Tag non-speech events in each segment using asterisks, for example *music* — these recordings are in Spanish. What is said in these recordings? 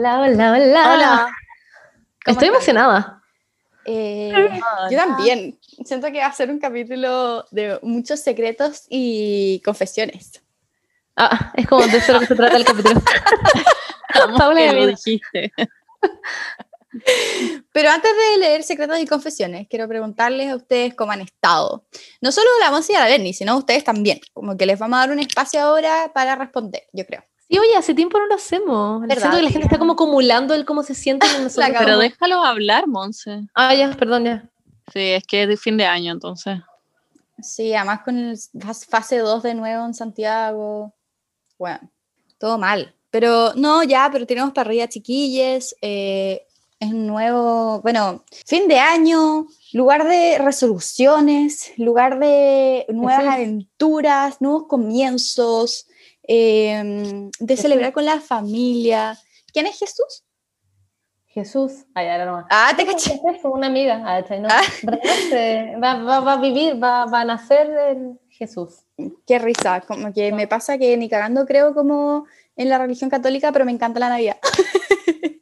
Hola, hola, hola. Hola. Estoy emocionada. Eh, yo también. Siento que va a ser un capítulo de muchos secretos y confesiones. Ah, es como de eso lo que se trata el capítulo. *laughs* Paula que lo dijiste. Pero antes de leer secretos y confesiones, quiero preguntarles a ustedes cómo han estado. No solo la Monse y la Berni, sino ustedes también. Como que les vamos a dar un espacio ahora para responder, yo creo. Sí, oye, hace tiempo no lo hacemos. ¿Verdad? Siento que la gente está como acumulando el cómo se siente con *laughs* nosotros. Pero déjalos hablar, Monse. Ah, ya, perdón, ya. Sí, es que es de fin de año, entonces. Sí, además con el fas- fase 2 de nuevo en Santiago. Bueno, todo mal. Pero no, ya, pero tenemos parrilla chiquilles. eh, es un nuevo, bueno, fin de año, lugar de resoluciones, lugar de nuevas aventuras, nuevos comienzos, eh, de celebrar con la familia. ¿Quién es Jesús? Jesús. Era nomás. Ah, te caché. ¿Qué es? Una amiga. Ah. Ah. Va, va, va a vivir, va, va a nacer el Jesús. Qué risa, como que me pasa que ni cagando creo como en la religión católica, pero me encanta la Navidad. *laughs*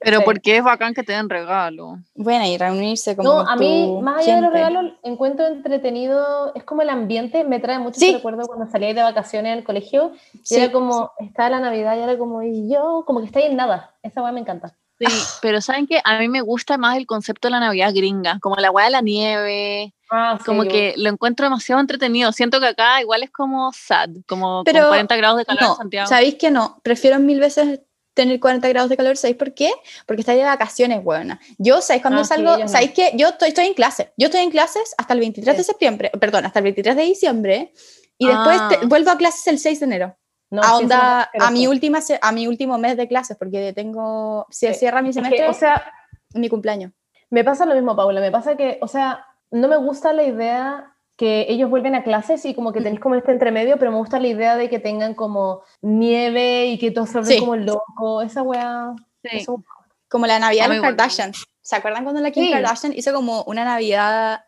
Pero Sí. porque es bacán que te den regalo. Bueno, y reunirse como No, a mí, más allá de los gente. regalos, encuentro entretenido, es como el ambiente, me trae mucho Sí. recuerdo cuando salía de vacaciones al colegio, y Sí, era como, está la Navidad, y era como, y yo, como que está ahí en nada, esa weá me encanta. Sí, pero ¿saben qué? A mí me gusta más el concepto de la Navidad gringa, como la weá de la nieve, Ah, como que lo encuentro demasiado entretenido. Siento que acá igual es como sad, como Pero con 40 grados de calor en No, Santiago. ¿sabéis que no? Prefiero mil veces tener 40 grados de calor, ¿sabéis por qué? Porque estáis de vacaciones, buena. Yo, ¿sabéis cuándo Ah, sí, salgo? no. ¿Sabéis que Yo estoy, estoy en clase. Yo estoy en clases hasta el 23 de Sí. septiembre, perdón, hasta el 23 de diciembre, y después te- Ah. vuelvo a clases el 6 de enero. no, a, sí, onda, a, mi última, a mi último mes de clases, porque tengo, se Sí, cierra mi Es que, semestre, o sea, mi cumpleaños. me pasa lo mismo, Paula, me pasa que, o sea, no me gusta la idea que ellos vuelven a clases y como que tenéis como este entremedio, pero me gusta la idea de que tengan como nieve y que todos se Sí. como loco, esa weá. Sí. eso- Como la Navidad A de los Kardashians. ¿Se acuerdan cuando la Kim Sí. Kardashian hizo como una Navidad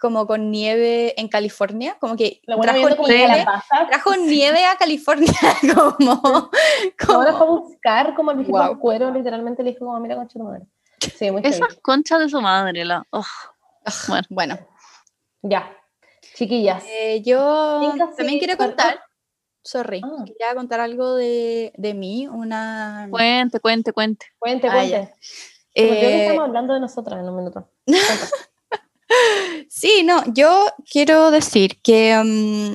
como con nieve en California? Como que La trajo como Sí. nieve, la trajo nieve a California, *laughs* como... ahora como fue a buscar como al viejito Guau. cuero, literalmente le dijo como, mira, concha tu madre. Sí, muy Esas conchas de su madre, la. ugh. Bueno. bueno, Ya, chiquillas. eh, yo también sí, quiero contar, sorry, Ah. quería contar algo de, de mí, una... Cuente, cuente, cuente. Cuente, Ah, cuente. porque creo que Eh, estamos hablando de nosotras en un minuto. *laughs* Sí, no, yo quiero decir que mm,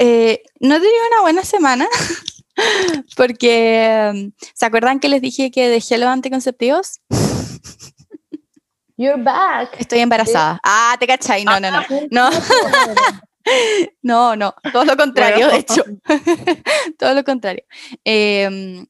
eh, no he tenido una buena semana *laughs* porque, mm, ¿se acuerdan que les dije que dejé los anticonceptivos? *laughs* You're back. Estoy embarazada. Ah, te cachai, no, no, no, no, *laughs* no, no, todo lo contrario, de hecho, *laughs* todo lo contrario. Em,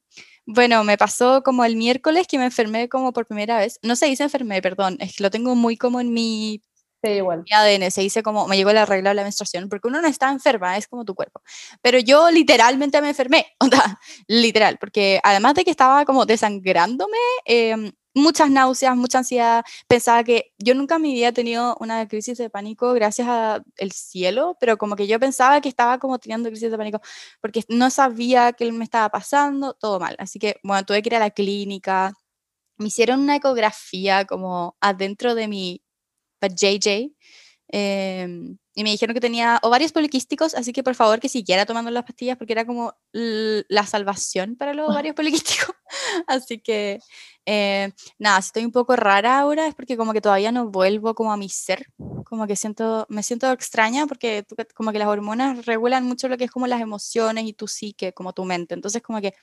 bueno, me pasó como el miércoles que me enfermé como por primera vez, no se dice enfermé, perdón, es que lo tengo muy como en mi Sí, igual. mi ADN, se dice como, me llegó la regla de la menstruación, porque uno no está enferma, es como tu cuerpo. Pero yo literalmente me enfermé, *laughs* o sea, literal, porque además de que estaba como desangrándome, em, muchas náuseas, mucha ansiedad, pensaba que yo nunca en mi vida he tenido una crisis de pánico gracias al cielo, pero como que yo pensaba que estaba como teniendo crisis de pánico, porque no sabía qué me estaba pasando, todo mal. Así que, bueno, tuve que ir a la clínica, me hicieron una ecografía como adentro de mi JJ. Em, y me dijeron que tenía ovarios poliquísticos, así que por favor que siguiera tomando las pastillas porque era como la salvación para los ovarios poliquísticos. *laughs* Así que eh, nada, si estoy un poco rara ahora es porque como que todavía no vuelvo como a mi ser, como que siento, me siento extraña porque como que las hormonas regulan mucho lo que es como las emociones y tu psique, como tu mente. Entonces como que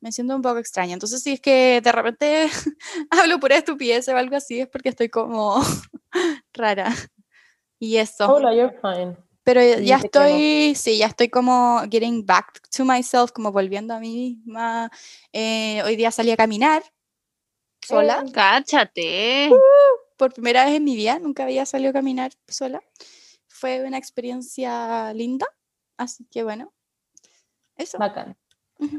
me siento un poco extraña. Entonces si es que de repente *laughs* hablo pura estupidez o algo así es porque estoy como *laughs* rara. Y eso. Paula, you're fine. Pero Sí, ya estoy, sí, ya estoy como getting back to myself, como volviendo a mí misma. Eh, hoy día salí a caminar sola. Eh, Cáchate. Por primera vez en mi vida, nunca había salido a caminar sola. Fue una experiencia linda. Así que bueno, eso. Bacán.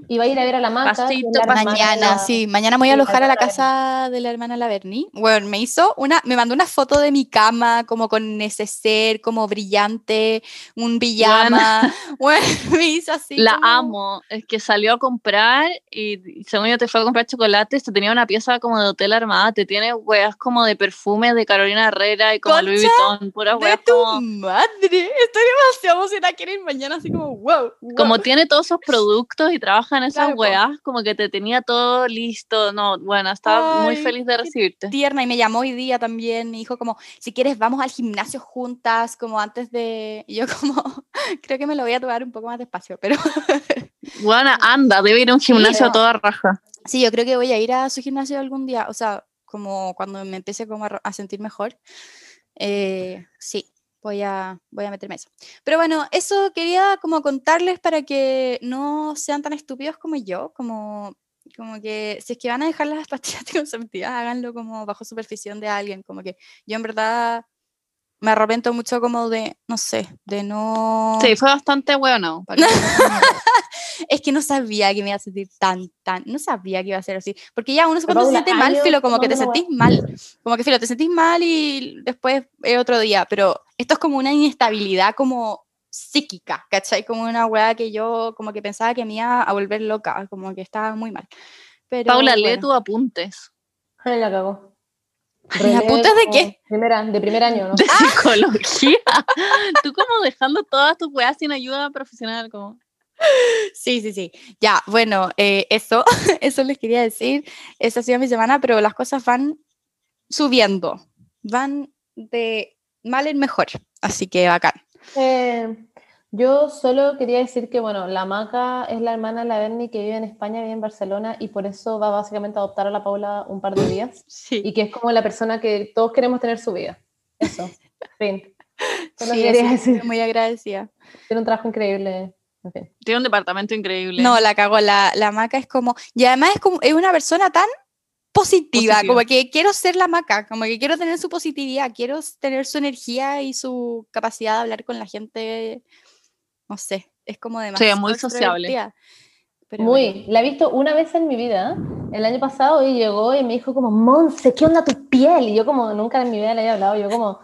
Y va a ir a ver a la maca. de Mañana, la- sí, mañana me voy a alojar a la hermana casa de la hermana Laverni. Bueno, me hizo una, me mandó una foto de mi cama, como con neceser, como brillante, un pijama. Bueno, *laughs* me hizo así. La como- amo. Es que salió a comprar y según yo te fue a comprar chocolates, te tenía una pieza como de hotel armada, te tiene weas como de perfume de Carolina Herrera y como Louis Vuitton, puras De weas tu como, madre, estoy demasiado emocionada, quiero ir mañana así como, wow, wow. como tiene todos esos productos y trabaja en esas Claro, weas, como que te tenía todo listo. No, bueno, estaba muy Ay, feliz de recibirte. tierna y me llamó hoy día también, me dijo como, si quieres vamos al gimnasio juntas, como antes de, y yo como, *laughs* creo que me lo voy a tomar un poco más despacio, pero *laughs* Buena, anda, debe ir a un gimnasio a toda raja. sí, yo creo que voy a ir a su gimnasio algún día, o sea, como cuando me empiece como a sentir mejor, eh, sí. Voy a, voy a meterme eso. Pero bueno, eso quería como contarles para que no sean tan estúpidos como yo, como, como que si es que van a dejar las *laughs* pastillas anticonceptivas, háganlo como bajo supervisión de alguien, como que yo en verdad me arrepiento mucho como de, no sé, de no... Sí, fue bastante bueno. *laughs* Es que no sabía que me iba a sentir tan, tan, no sabía que iba a ser así, porque ya uno cuando se siente mal, filo, como que te sentís mal, como que filo, te sentís mal y después es otro día, pero esto es como una inestabilidad como psíquica, ¿cachai? Como una weá que yo como que pensaba que me iba a volver loca, como que estaba muy mal. Pero, Paula, lee bueno. tus apuntes Ay, la cagó. ¿Mis apuntes de como qué? Primera, de primer año, ¿no? de *laughs* psicología. *laughs* Tú como dejando todas tus weas sin ayuda profesional, como... Sí, sí, sí. Ya, bueno, eh, eso, *laughs* eso les quería decir. Esa ha sido mi semana, pero las cosas van subiendo, van de mal en mejor, así que bacán. Eh, yo solo quería decir que, bueno, la Maca es la hermana de la Berni que vive en España, vive en Barcelona, y por eso va básicamente a adoptar a la Paula un par de días, *laughs* Sí, y que es como la persona que todos queremos tener su vida. Eso, *laughs* fin. Solo sí, quería decir, muy agradecida. tiene un trabajo increíble, en fin. Tiene un departamento increíble. No, la cago, la, la maca es como, y además es como, es una persona tan positiva, Positiva. como que quiero ser la maca, como que quiero tener su positividad, quiero tener su energía y su capacidad de hablar con la gente, no sé, es como demasiado muy sociable. Pero bueno. Muy, la he visto una vez en mi vida, el año pasado, y llegó y me dijo como, Monse, ¿qué onda tu piel? Y yo como, nunca en mi vida le había hablado, yo como,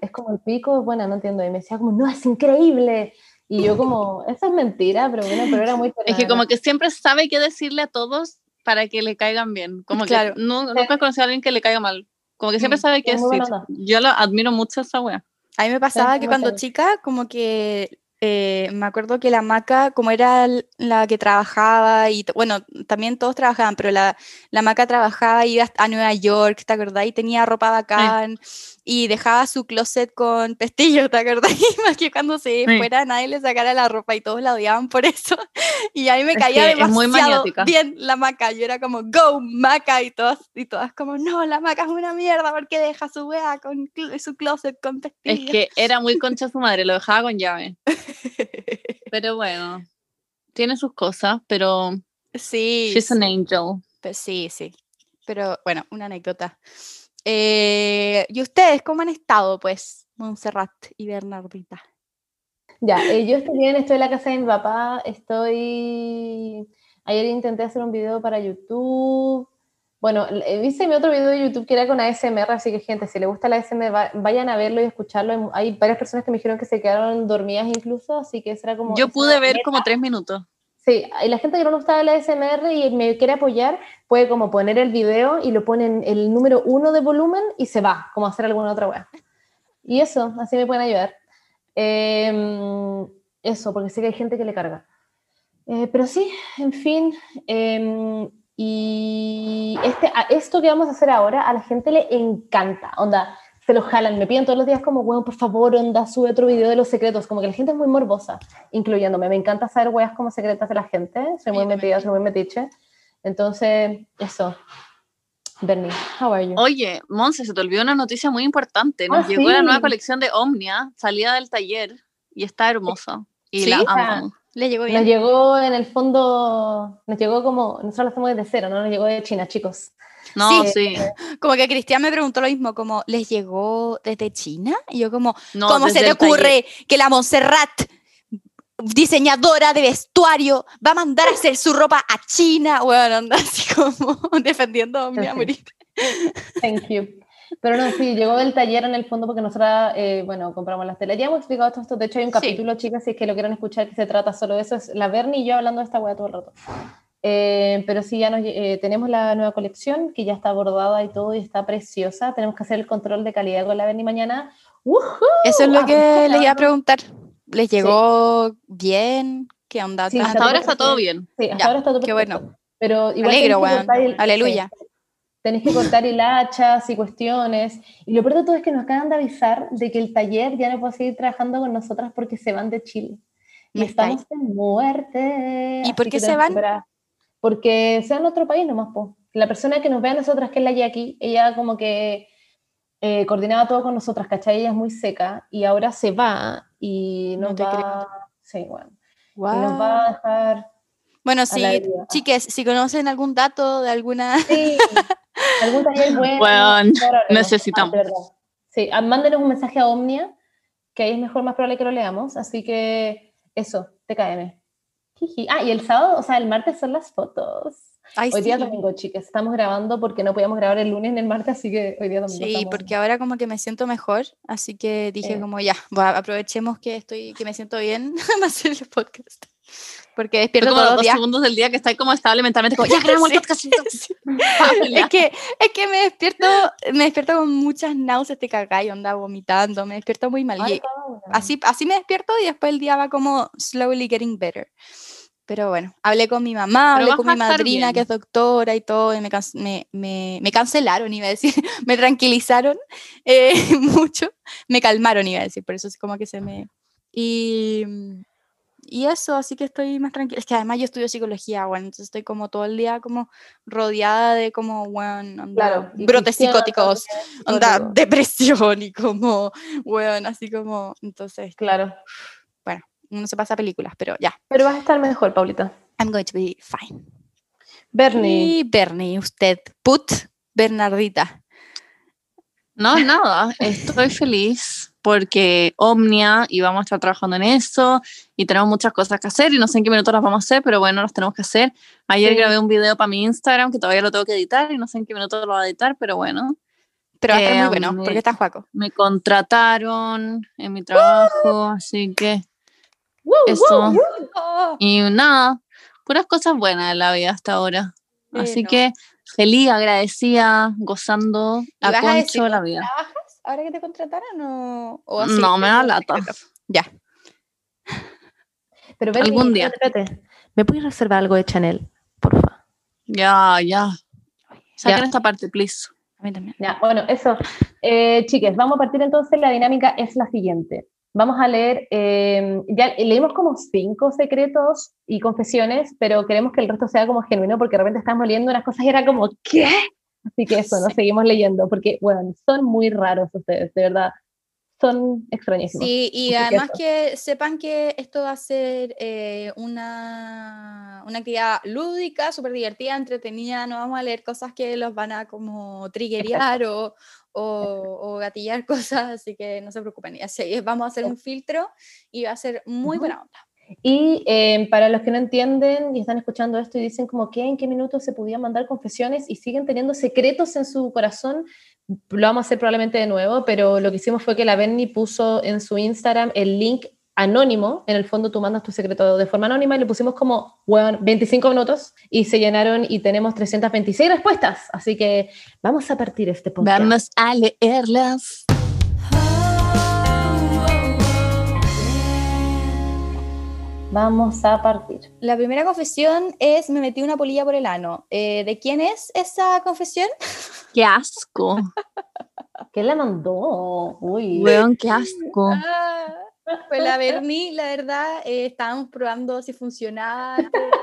es como el pico, bueno, no entiendo, y me decía como, no, es increíble. Y yo como, eso es mentira, pero bueno, pero era muy *laughs* Es que como ¿no? que siempre sabe qué decirle a todos para que le caigan bien. Como Claro. que nu- nunca he conocido a alguien que le caiga mal. Como que siempre Mm, sabe qué es decir. Yo lo admiro mucho a esa wea. A mí me pasaba que cuando chica, como que eh, me acuerdo que la maca, como era la que trabajaba, y bueno, también todos trabajaban, pero la, la maca trabajaba, iba a Nueva York, ¿te acordás? Y tenía ropa bacán, y dejaba su closet con pestillo, ¿te acordás? *laughs* Que cuando se Sí. fuera nadie le sacara la ropa y todos la odiaban por eso. *laughs* Y a mí me caía que es muy demasiado maniática. bien la maca. Yo era como, go, maca, y todas, y todas como, no, la maca es una mierda porque deja su wea con cl- su closet con pestillo. Es que era muy *laughs* concha su madre, lo dejaba con llave. Pero bueno, tiene sus cosas, pero Sí, she's an sí, angel. pues sí, sí. Pero bueno, una anécdota. Eh, ¿Y ustedes cómo han estado, pues, Montserrat y Bernardita? Ya, eh, yo estoy bien, estoy en la casa de mi papá, estoy... Ayer intenté hacer un video para YouTube. Bueno, eh, hice mi otro video de YouTube que era con ASMR, así que gente, si le gusta la ASMR, va- vayan a verlo y escucharlo. Hay- varias personas que me dijeron que se quedaron dormidas incluso, así que eso era como... Yo pude ver meta. como tres minutos. Sí, la gente que no le gusta la ASMR y me quiere apoyar, puede como poner el video y lo ponen el número uno de volumen y se va, como hacer alguna otra web. Y eso, así me pueden ayudar. Em, eso, porque sé que hay gente que le carga. Eh, pero sí, en fin. em, y este, esto que vamos a hacer ahora a la gente le encanta. Onda, se lo jalan, me piden todos los días como, bueno, por favor, onda, sube otro video de los secretos. Como que la gente es muy morbosa, incluyéndome. Me encanta saber weas como secretas de la gente. Soy muy metida, soy muy metiche. Entonces, eso. Bernie, how are you? Oye, Monse, se te olvidó una noticia muy importante. Nos Ah, llegó la nueva colección de Omnia, salida del taller, y está hermosa. Y ¿Sí? la Ah. amo. ¿Le llegó Nos bien? llegó en el fondo, nos llegó como, nosotros lo hacemos desde cero, no nos llegó de China, chicos. No, Sí. sí. Como que Cristian me preguntó lo mismo, como, ¿les llegó desde China? Y yo como, No, ¿cómo se te el taller. ocurre que la Montserrat diseñadora de vestuario, va a mandar a hacer su ropa a China, bueno, anda así como *laughs* defendiendo a Omnia a morir. Thank you. Pero no, sí, llegó del taller en el fondo porque nosotras, eh, bueno, compramos las telas. Ya hemos explicado todo esto. De hecho, hay un Sí. capítulo, chicas, si es que lo quieren escuchar, que se trata solo de eso. Es la Bernie y yo hablando de esta wea todo el rato. Eh, pero sí, ya nos, eh, tenemos la nueva colección que ya está bordada y todo y está preciosa. Tenemos que hacer el control de calidad con la Bernie mañana. ¡Woohoo! Eso es lo Ah, que les iba a preguntar. ¿Les llegó bien? ¿Qué onda? Sí, ¿Está- Hasta ahora está todo bien. Sí, hasta Ya, ahora está todo qué perfecto. bueno. Pero igual alegro, el- Aleluya. sí, Tenés que cortar hilachas y cuestiones. Y lo peor de todo es que nos acaban de avisar de que el taller ya no puede seguir trabajando con nosotras porque se van de Chile. Y estamos en muerte. ¿Y por qué se van? Porque se van a otro país nomás, po. La persona que nos ve a nosotras, que es la Jackie, ella como que eh, coordinaba todo con nosotras, ¿cachai? Ella es muy seca y ahora se va y No nos te va... creo. Sí, bueno. Y Guau. nos va a dejar... Bueno, deriva. chiques, si conocen algún dato de alguna... Sí, algún taller *laughs* bueno. Ahora, necesitamos. ah. Sí, mándenos un mensaje a Omnia, que ahí es mejor, más probable que lo leamos. Así que eso, TKM. Jiji. Ah, y el sábado, o sea, el martes son las fotos. Ay, Hoy día sí. domingo, chicas, estamos grabando porque no podíamos grabar el lunes ni el martes, así que hoy día domingo. Sí, estamos- porque ahora como que me siento mejor, así que dije Sí. como ya, aprovechemos que estoy, que me siento bien *laughs* a hacer el podcast. Porque despierto como todos los días. segundos del día que está como estable mentalmente, como, *laughs* ya grabamos Sí. el podcast. Sí. *laughs* es que, es que me despierto, me despierto con muchas náuseas, te cagáis, onda vomitando, me despierto muy mal. Ay, y así, así me despierto y después el día va como slowly getting better. Pero bueno, hablé con mi mamá, Pero hablé con mi madrina bien. que es doctora y todo, y me, me, me, me cancelaron, iba a decir, *laughs* me tranquilizaron eh, *laughs* mucho, me calmaron, iba a decir, por eso es como que se me... Y, y eso, así que estoy más tranquila. Es que además yo estudio psicología, bueno, entonces estoy como todo el día como rodeada de como, bueno, Claro, brotes psicóticos, *laughs* onda, depresión y como, bueno, así como, entonces, Claro. Uno se pasa películas, pero ya, Pero vas a estar mejor, Paulita. I'm going to be fine. Bernie. Y Bernie, usted, Put Bernardita. No, nada, estoy feliz porque Omnia y vamos a estar trabajando en eso y tenemos muchas cosas que hacer y no sé en qué minutos las vamos a hacer, pero bueno, las tenemos que hacer. Ayer Sí. grabé un video para mi Instagram que todavía lo tengo que editar y no sé en qué minutos lo voy a editar, pero bueno, Pero va a estar muy Eh, bueno, me- porque está Juaco. me contrataron en mi trabajo, así que eso. Y nada, puras cosas buenas en la vida hasta ahora. Así que feliz, agradecida, gozando ¿Y a concho la vida. ¿Trabajas ahora que te contrataron o, o así? No, me da como lata. Ya. Pero Bernie, Algún día. espérate. ¿Me puedes reservar algo de Chanel, porfa? Ya, ya. Saquen esta parte, please. A mí también. Ya, bueno, eso. Eh, chiques, vamos a partir entonces. La dinámica es la siguiente. Vamos a leer, eh, ya leímos como cinco secretos y confesiones, pero queremos que el resto sea como genuino porque de repente estamos leyendo unas cosas y era como, ¿qué? Así que eso, nos seguimos leyendo porque, bueno, son muy raros ustedes, de verdad. Son extrañísimos. Sí, y Así que además eso. que sepan que esto va a ser eh, una, una actividad lúdica, súper divertida, entretenida, no vamos a leer cosas que los van a como triggerear o, o, o gatillar *laughs* cosas, así que no se preocupen. Así, vamos a hacer un filtro y va a ser muy buena onda. Y eh, para los que no entienden y están escuchando esto y dicen como que en qué minutos se podían mandar confesiones y siguen teniendo secretos en su corazón, lo vamos a hacer probablemente de nuevo, pero lo que hicimos fue que la Benny puso en su Instagram el link anónimo, en el fondo tú mandas tu secreto de forma anónima y le pusimos como, bueno, 25 minutos y se llenaron y tenemos 326 respuestas, así que vamos a partir este podcast. Vamos a leerlas. Vamos a partir. La primera confesión es, me metí una polilla por el ano. Eh, ¿De quién es esa confesión? Qué asco. *laughs* ¿Qué le mandó? Uy. Weón, qué asco. Ah, Fue la Berni, la verdad, eh, estábamos probando si funcionaba. *laughs*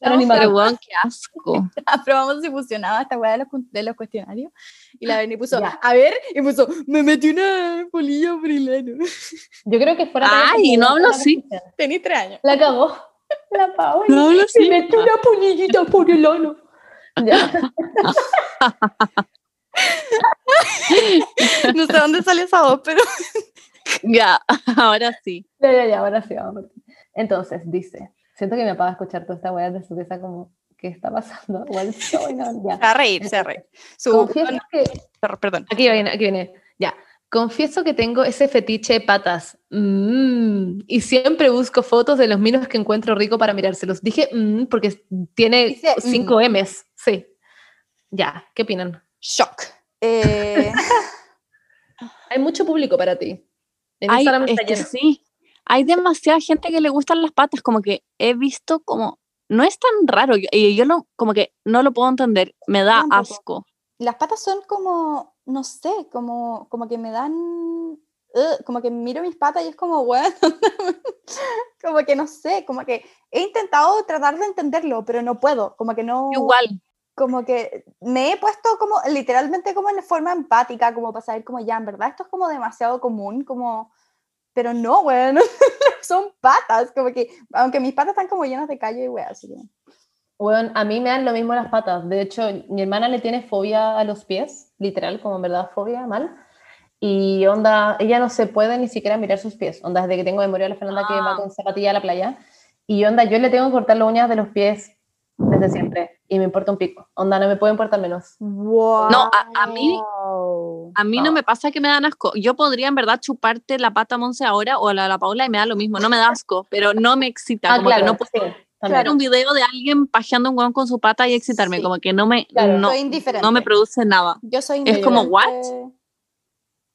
Pero weón, qué asco. *laughs* probando si funcionaba esta weá de los, de los cuestionarios. Y la Berni puso, Ya. a ver, y puso, me metí una polilla por el ano. Yo creo que fuera... Ay, no hablo así. Tenía tres años. La cagó. *laughs* La Paula. No hablo así. Y metió una puñillita por el ano. Ya. *laughs* No sé dónde sale esa voz, pero *laughs* Ya, ahora sí. Ya, ya, ya, ahora sí, vamos. a partir. Entonces, dice, siento que me apaga escuchar toda esta weá de su pieza como, ¿qué está pasando? A reír, se a reír. Su- Confieso que, Perdón. aquí viene, aquí viene, ya. Confieso que tengo ese fetiche de patas. Mm, y siempre busco fotos de los minos que encuentro rico para mirárselos. Dije mm, porque tiene Dice, 5 M's. Sí. Ya, ¿qué opinan? Shock. Eh, *laughs* Hay mucho público para ti. En Hay, Instagram es está que lleno. sí, hay demasiada gente que le gustan las patas, como que he visto como, no es tan raro, yo- y yo no, como que no lo puedo entender, me da Tampoco. asco. las patas son como, no sé, como, como que me dan, ugh, como que miro mis patas y es como, bueno, *laughs* como que no sé, como que he intentado tratar de entenderlo, pero no puedo, como que no, Igual, como que me he puesto como literalmente como en forma empática, como para saber como ya, en verdad esto es como demasiado común, como, pero no, bueno, *laughs* son patas, como que, aunque mis patas están como llenas de callo y wea, así que... Bueno, a mí me dan lo mismo las patas. De hecho, mi hermana le tiene fobia a los pies, literal, como en verdad fobia, mal. Y onda, ella no se puede ni siquiera mirar sus pies. Onda, desde que tengo memoria a la Fernanda que va Ah. con zapatilla a la playa. Y onda, yo le tengo que cortar las uñas de los pies desde siempre. Y me importa un pico. Onda, no me puede importar menos. Wow. No, a- a mí- a mí no No. me pasa que me dan asco. Yo podría en verdad chuparte la pata a Monse ahora o la, la Paula y me da lo mismo, no me da asco, pero no me excita, Ah, como claro, que no puedo sí, también. ver un video de alguien pajeando un hueón con su pata y excitarme, Sí. como que no me, Claro, no, soy indiferente. no me produce nada. Yo soy Es como, indiferente.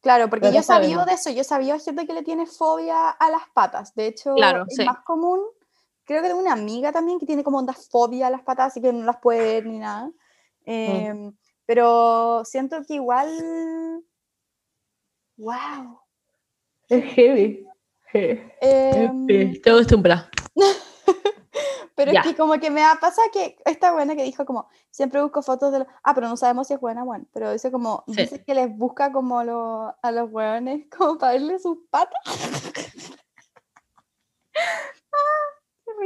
Claro, porque Pero yo sabido de eso, yo de gente que le tiene fobia a las patas. De hecho, Claro, es sí. más común. Creo que tengo una amiga también que tiene como onda fobia a las patas, así que no las puede ver ni nada. Mm. Em, Pero siento que igual. ¡Wow! Es heavy. Em, Estoy acostumbrada. *laughs* pero es que como que me pasa que esta buena que dijo como, siempre busco fotos de los... Ah, pero no sabemos si es buena, bueno, pero dice como, Sí. dice que les busca como lo- a los hueones como para verle sus patas.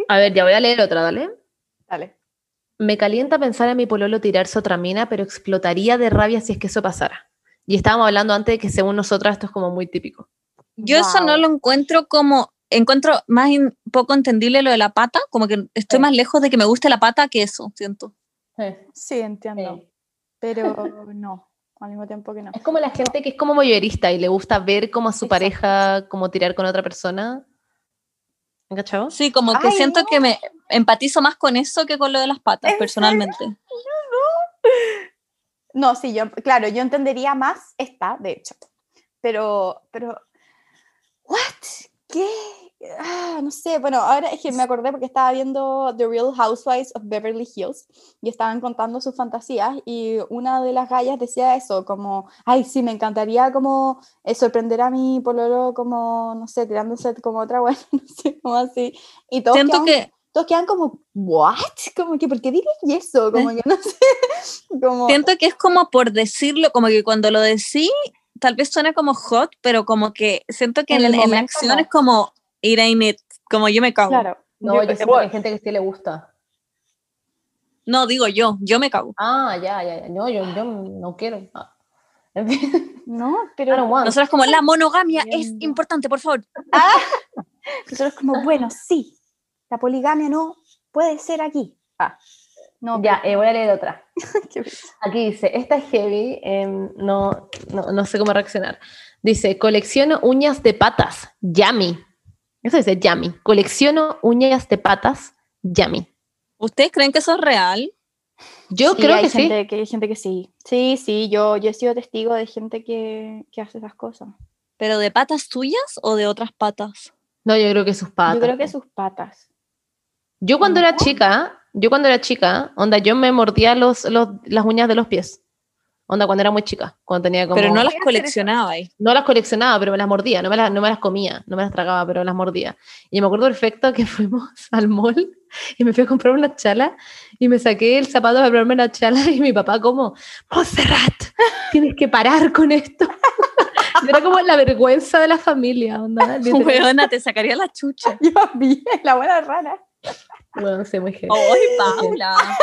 A ver, ya voy a leer otra, ¿vale? Dale. Me calienta pensar en mi pololo tirarse otra mina, pero explotaría de rabia si es que eso pasara. Y estábamos hablando antes de que según nosotras esto es como muy típico. Yo eso no lo encuentro como, encuentro más in- poco entendible lo de la pata, como que estoy Sí. más lejos de que me guste la pata que eso, siento. Sí, entiendo. Pero no, al mismo tiempo que no. Es como la gente que es como voyerista y le gusta ver como a su Exacto. pareja como tirar con otra persona. ¿Cachado? Sí, como que Ay, siento no. que me empatizo más con eso que con lo de las patas, ¿En personalmente. No, sí, yo, claro, yo entendería más esta, de hecho. Pero, pero, ¿what? ¿Qué? Ah, no sé, bueno, ahora es que me acordé porque estaba viendo The Real Housewives of Beverly Hills y estaban contando sus fantasías y una de las gallas decía eso, como, ay, sí, me encantaría como eh, sorprender a mi pololo como, no sé, tirándose como otra buena, *laughs* no sé, como así. Y todos Siento quedan, que, todos quedan como, ¿what? Como que, ¿por qué dirías eso? Como que no sé, *laughs* como... siento que es como por decirlo, como que cuando lo decí, tal vez suena como hot, pero como que siento que En en, el en la acción no. es como, it ain't it, como yo me cago. Claro. No, yo- yo, siento que hay gente que sí le gusta. No, digo yo, yo me cago. Ah, ya, ya, ya. No, yo, yo no quiero. Ah. No, *laughs* pero. Nosotros como la monogamia es Entiendo. importante, por favor. *laughs* nosotros como, bueno, sí, la poligamia no puede ser aquí. Ah, no, Ya, eh, voy a leer otra. *laughs* Aquí dice, esta es heavy, em, no, no, no sé cómo reaccionar. Dice, colecciono uñas de patas, yummy. Eso dice yummy. Colecciono uñas de patas, yummy. ¿Ustedes creen que eso es real? Yo Sí, creo hay que sí. gente, que hay gente que sí. Sí, sí, yo, yo he sido testigo de gente que, que hace esas cosas. ¿Pero de patas tuyas o de otras patas? No, yo creo que sus patas. Yo creo que sus patas. Yo cuando ¿No? era chica, yo cuando era chica, onda, yo me mordía los, los, las uñas de los pies. Onda, cuando era muy chica, cuando tenía como... Pero no las Voy a hacer eso. coleccionabais. No las coleccionaba, pero me las mordía, no me las, no me las comía, no me las tragaba, pero las mordía. Y me acuerdo perfecto que *laughs* fuimos al mall y me fui a comprar una chala y me saqué el zapato para comprarme una chala y mi papá como, Montserrat, tienes que parar con esto. *laughs* Era como la vergüenza de la familia, onda. *laughs* Weona, te sacaría la chucha. Yo vi la buena rana. Bueno, no sé, muy heavy. ¡Ay, *laughs* Paula! *laughs*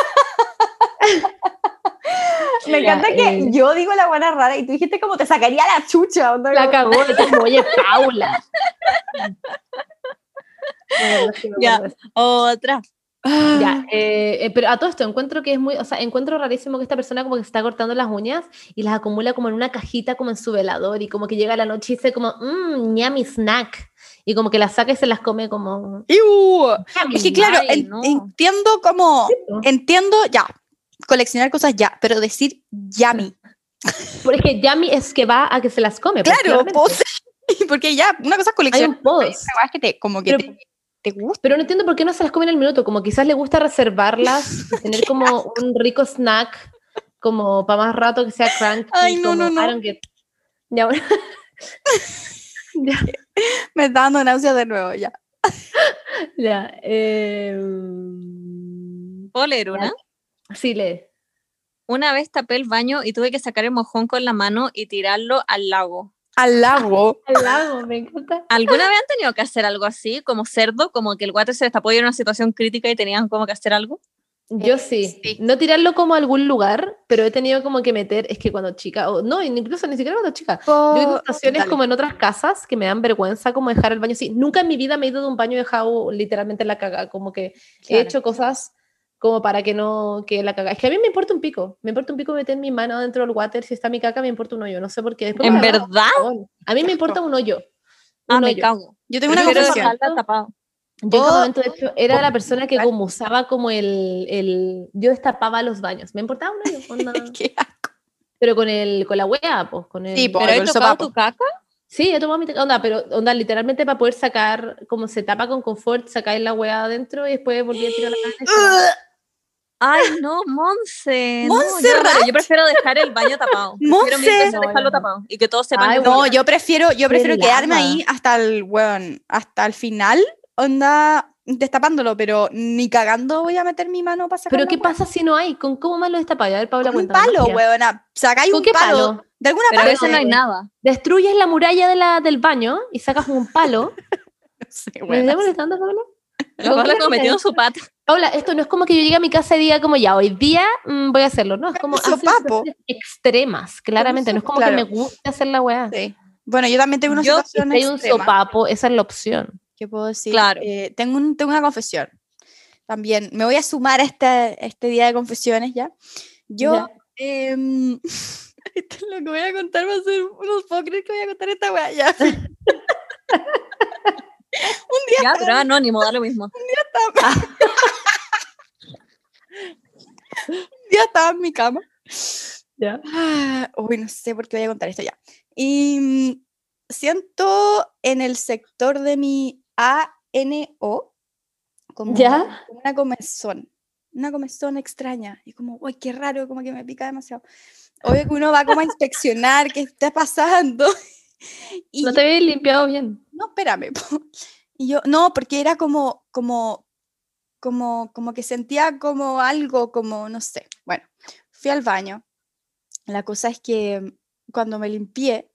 Me Ya, encanta que eh. yo digo la buena rara y tú dijiste como te sacaría la chucha. onda, La cagó, *laughs* oye, Paula. Bueno, Ya. Otra. Ya, eh, eh, pero a todo esto encuentro que es muy, o sea, encuentro rarísimo que esta persona como que se está cortando las uñas y las acumula como en una cajita como en su velador y como que llega la noche y dice como, mmm, yummy snack y como que las saca y se las come como... ¡Iu! Es que claro, Ay, en- no. entiendo como, entiendo ya, coleccionar cosas ya, pero decir yummy. *laughs* Porque yummy es que va a que se las come. Claro, pues, *laughs* porque ya, una cosa es coleccionar. que te, como que Pero- te, te gusta. Pero no entiendo por qué no se las come en el minuto, como quizás le gusta reservarlas *laughs* y tener como un rico snack, como para más rato que sea crunchy. Ay, no, como, no, no. Ya, bueno. ya, *laughs* Me está dando náuseas de nuevo, ya. *laughs* ya. eh, ¿Puedo leer una? sí, lee. Una vez tapé el baño y tuve que sacar el mojón con la mano y tirarlo al lago. Al lago. *laughs* El lago, me encanta. ¿Alguna vez han tenido que hacer algo así, como cerdo, como que el water se destapó y era una situación crítica y tenían como que hacer algo? Yo sí. sí. No tirarlo como a algún lugar, pero he tenido como que meter, es que cuando chica, o no, incluso ni siquiera cuando chica. Yo he ido a situaciones Dale. como en otras casas que me dan vergüenza como dejar el baño así. Nunca en mi vida me he ido de un baño y dejado literalmente la caga, como que he Claro. hecho cosas como para que no que la caga. Es que a mí me importa un pico. Me importa un pico meter mi mano dentro del water. Si está mi caca, me importa un hoyo. No sé por qué. Después ¿En me verdad? A mí me importa un hoyo. Ah, Un me hoyo. cago. Yo tengo una confesión. Yo en ese momento, de hecho, era la persona que como usaba como el, el... Yo destapaba los baños. Me importaba un hoyo. onda. *laughs* Qué asco. Pero con el con la wea, pues con el... Sí. ¿Pero he tocado sopapo. tu caca? Sí, he tomado mi onda, pero onda, literalmente para poder sacar, como se tapa con confort, sacáis la weá adentro y después volví a tirar la cara. *gasps* Ay, no, Monse. no, yo, yo prefiero dejar el baño tapado. *laughs* Prefiero Monse. No, dejarlo tapado. Y que todos sepan Ay, que No, yo- prefiero, yo prefiero quedarme lava. ahí hasta el, weón, hasta el final, onda, destapándolo, pero ni cagando voy a meter mi mano para sacar Pero ¿qué pasa si no hay? ¿Con cómo más lo destapáis? A ver, Paula, Con un palo, weona. Sacáis ¿Con un qué palo, palo? de alguna Pero a parte. veces no hay nada. Destruyes la muralla de la, del baño y sacas un palo. *laughs* Sí, ¿Me weona. está molestando, Paula? La Paula como metiendo su pata. Paula, esto no es como que yo llegue a mi casa y diga como ya, hoy día mm, voy a hacerlo, ¿no? Es como hacer extremas, claramente. No es como claro. que me guste hacer la weá. Sí. Bueno, yo también tengo una Yo, si Si situación hay un sopapo, esa es la opción. ¿Qué puedo decir? Claro. Eh, tengo, un- tengo una confesión. También me voy a sumar a este, este día de confesiones ya. Yo, Ya. em, *laughs* esto es lo que voy a contar, va a ser, no puedo creer que voy a contar esta weá ya. *laughs* un día Ya, pero anónimo, da lo mismo. *laughs* un día estaba en mi cama. Ya. Ah, Uy, no sé por qué voy a contar esto ya. Y mm, siento en el sector de mi ANO como, ¿Ya? como una comezón, una comezón extraña. Y como, uy, qué raro, como que me pica demasiado. Obvio que uno va como a inspeccionar qué está pasando. *laughs* Y No te habéis limpiado bien. no, espérame. Y yo, no, porque era como, como, como, como que sentía como algo, como, no sé. Bueno, fui al baño. La cosa es que cuando me limpié,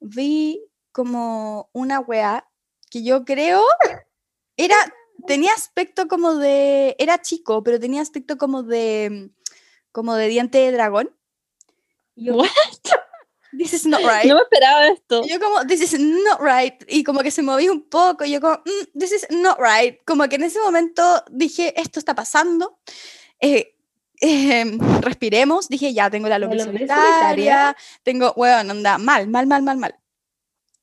vi como una weá que yo creo era, tenía aspecto como de, era chico, pero tenía aspecto como de, como de diente de dragón. Yo, What? This is not right. No me esperaba esto. Yo como, this is not right. Y como que se movía un poco. Y yo como, "Mm, this is not right. Como que en ese momento dije, esto está pasando. Eh, em, respiremos. Dije, ya tengo la lombriz solitaria. Tengo, weón, anda, mal, mal, mal, mal, mal.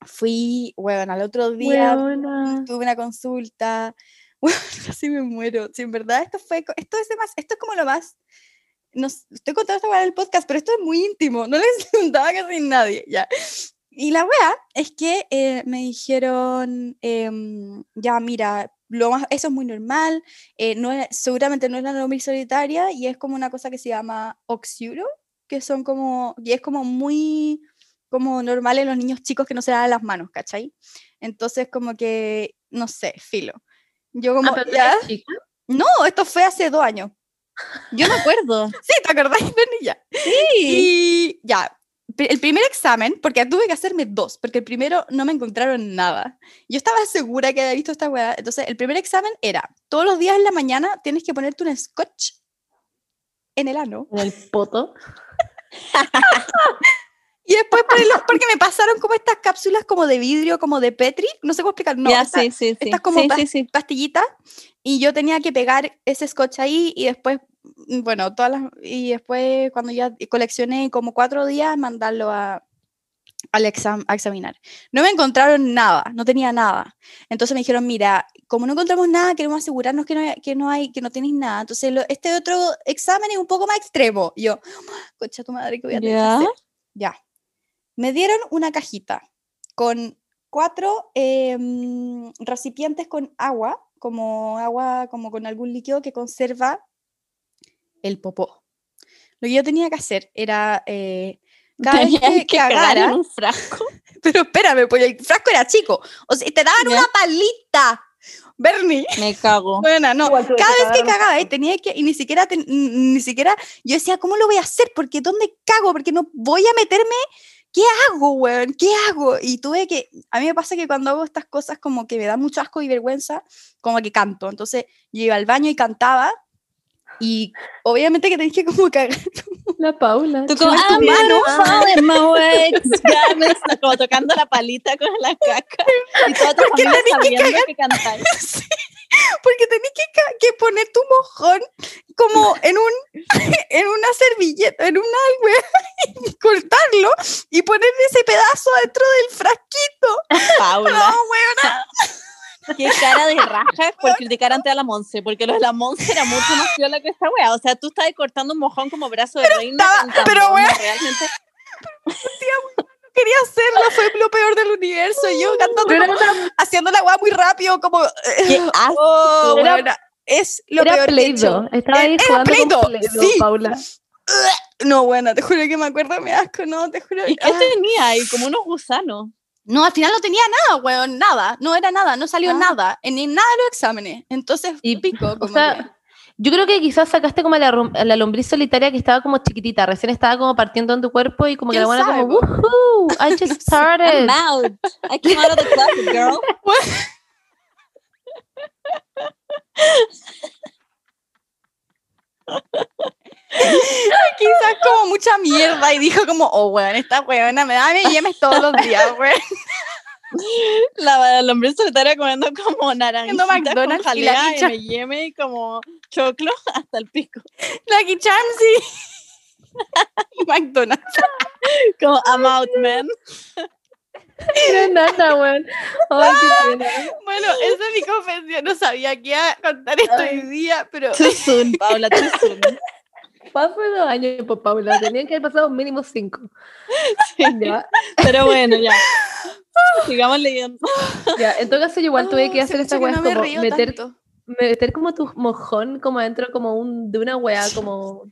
Fui, weón, al otro día Weona. tuve una consulta. *laughs* Weón, casi me muero. Si en verdad esto fue, esto es más, esto es como lo más, nos, estoy contando esta weá en el podcast, pero esto es muy íntimo, no *laughs* les contaba casi nadie, ya. Y la weá es que eh, me dijeron, em, ya mira, lo más, eso es muy normal, eh, no es- seguramente no es la lombriz solitaria y es como una cosa que se llama oxiuro, que son como, y es como muy como normal en los niños chicos que no se lavan las manos, ¿cachai? Entonces como que, no sé, filo. Yo como, Ah, ya, chica. no, esto fue hace dos años. *laughs* Yo me acuerdo. Sí, ¿te acordáis, *laughs* Benilla? Sí. Y ya, el primer examen, porque tuve que hacerme dos, porque el primero no me encontraron nada. Yo estaba segura que había visto esta weá. Entonces, el primer examen era, todos los días en la mañana tienes que ponerte un scotch en el ano. En el poto. *laughs* Y después por el- porque me *laughs* pasaron como estas cápsulas como de vidrio, como de Petri, no sé cómo explicar, no, ya, esta- sí, estas como sí, pastillitas y yo tenía que pegar ese scotch ahí y después, mm, bueno, todas las, y después cuando ya coleccioné como cuatro días, mandarlo a, al exam- a examinar. No me encontraron nada, no tenía nada. Entonces me dijeron, mira, como no encontramos nada, queremos asegurarnos que no hay, que no, hay, que no tenéis nada. Entonces lo- este otro examen es un poco más extremo. Y yo, concha tu madre, que voy a tener que Ya. hacer?". Ya. Me dieron una cajita con cuatro em, recipientes con agua, como agua, como con algún líquido que conserva el popó. Lo que yo tenía que hacer era eh, cada vez Tenías que, que cagar cagara, en un frasco. *laughs* pero espérame, pues el frasco era chico. O sea, te daban Ya. una palita. Bernie. Me cago. Bueno, no. Cada vez que cagaba, frasco. tenía que, y ni siquiera, ten- ni siquiera, yo decía, ¿cómo lo voy a hacer? Porque ¿dónde cago? Porque no voy a meterme, ¿qué hago, weón? ¿Qué hago? Y tuve que, a mí me pasa que cuando hago estas cosas como que me da mucho asco y vergüenza, como que canto. Entonces yo iba al baño y cantaba, y obviamente que tenés que como *laughs* cagar. La Paula. Tú como, Con tu mano. gonna fall in my way, 'cause God knows", como tocando la palita con la caca. *laughs* Y toda tu familia que sabiendo que cantáis. *laughs* Sí, porque tenés que, poner tu mojón como *laughs* en un *laughs* en una servilleta, en un algo *laughs* y cortarlo y poner ese pedazo dentro del frasquito. Paula, No, weona. qué cara de raja por criticar ante a la Monse, porque lo de la Monse era mucho más viola que esta wea. O sea, tú estabas cortando un mojón como brazo de reina estaba- pero, wea. realmente. Quería hacerlo, fue lo peor del universo. Yo cantando, Pero como- haciendo la weá muy rápido, como. Qué asco. Oh, Era- weona, Es lo era peor que he. Play-Doh. Estaba ahí Era jugando Play-Doh, con Play-Doh, sí. Paula. No, bueno, te juro que me acuerdo, me asco, no, te juro. ¿Y qué ah. tenía ahí? Como unos gusanos. No, al final no tenía nada, weón, nada, no era nada, no salió Ah. nada, en ni nada de los exámenes. Entonces, Y, pico, O como sea, yo creo que quizás sacaste como la, la lombriz solitaria que estaba como chiquitita, recién estaba como partiendo en tu cuerpo y como que la ¿Quién buena sabe, como, woohoo, I *laughs* just I'm started. out. I came out of the closet, girl. *laughs* quizás como mucha mierda y dijo como, oh, weón, esta weona me da M&M's todos los días, weón. La, la hombre solitaria comiendo como naranjitas con y jalea. M&M y como choclo *laughs* hasta el pico. Lucky Charms *laughs* y, McDonald's. Como I'm out, man. No, nada, weón. Ay, qué pena. Bueno, esa es mi confesión, no sabía que iba a contar esto hoy día, pero... Too soon, Paula, too *laughs* soon. Pasó dos años, pues, Paula. Tenían que haber pasado mínimo cinco. Ya, Pero bueno, ya. Sigamos leyendo. ya. En todo caso, yo igual tuve que hacer hace esta que no me como meter, tanto. Meter como tu mojón como adentro como un, de una weá, como...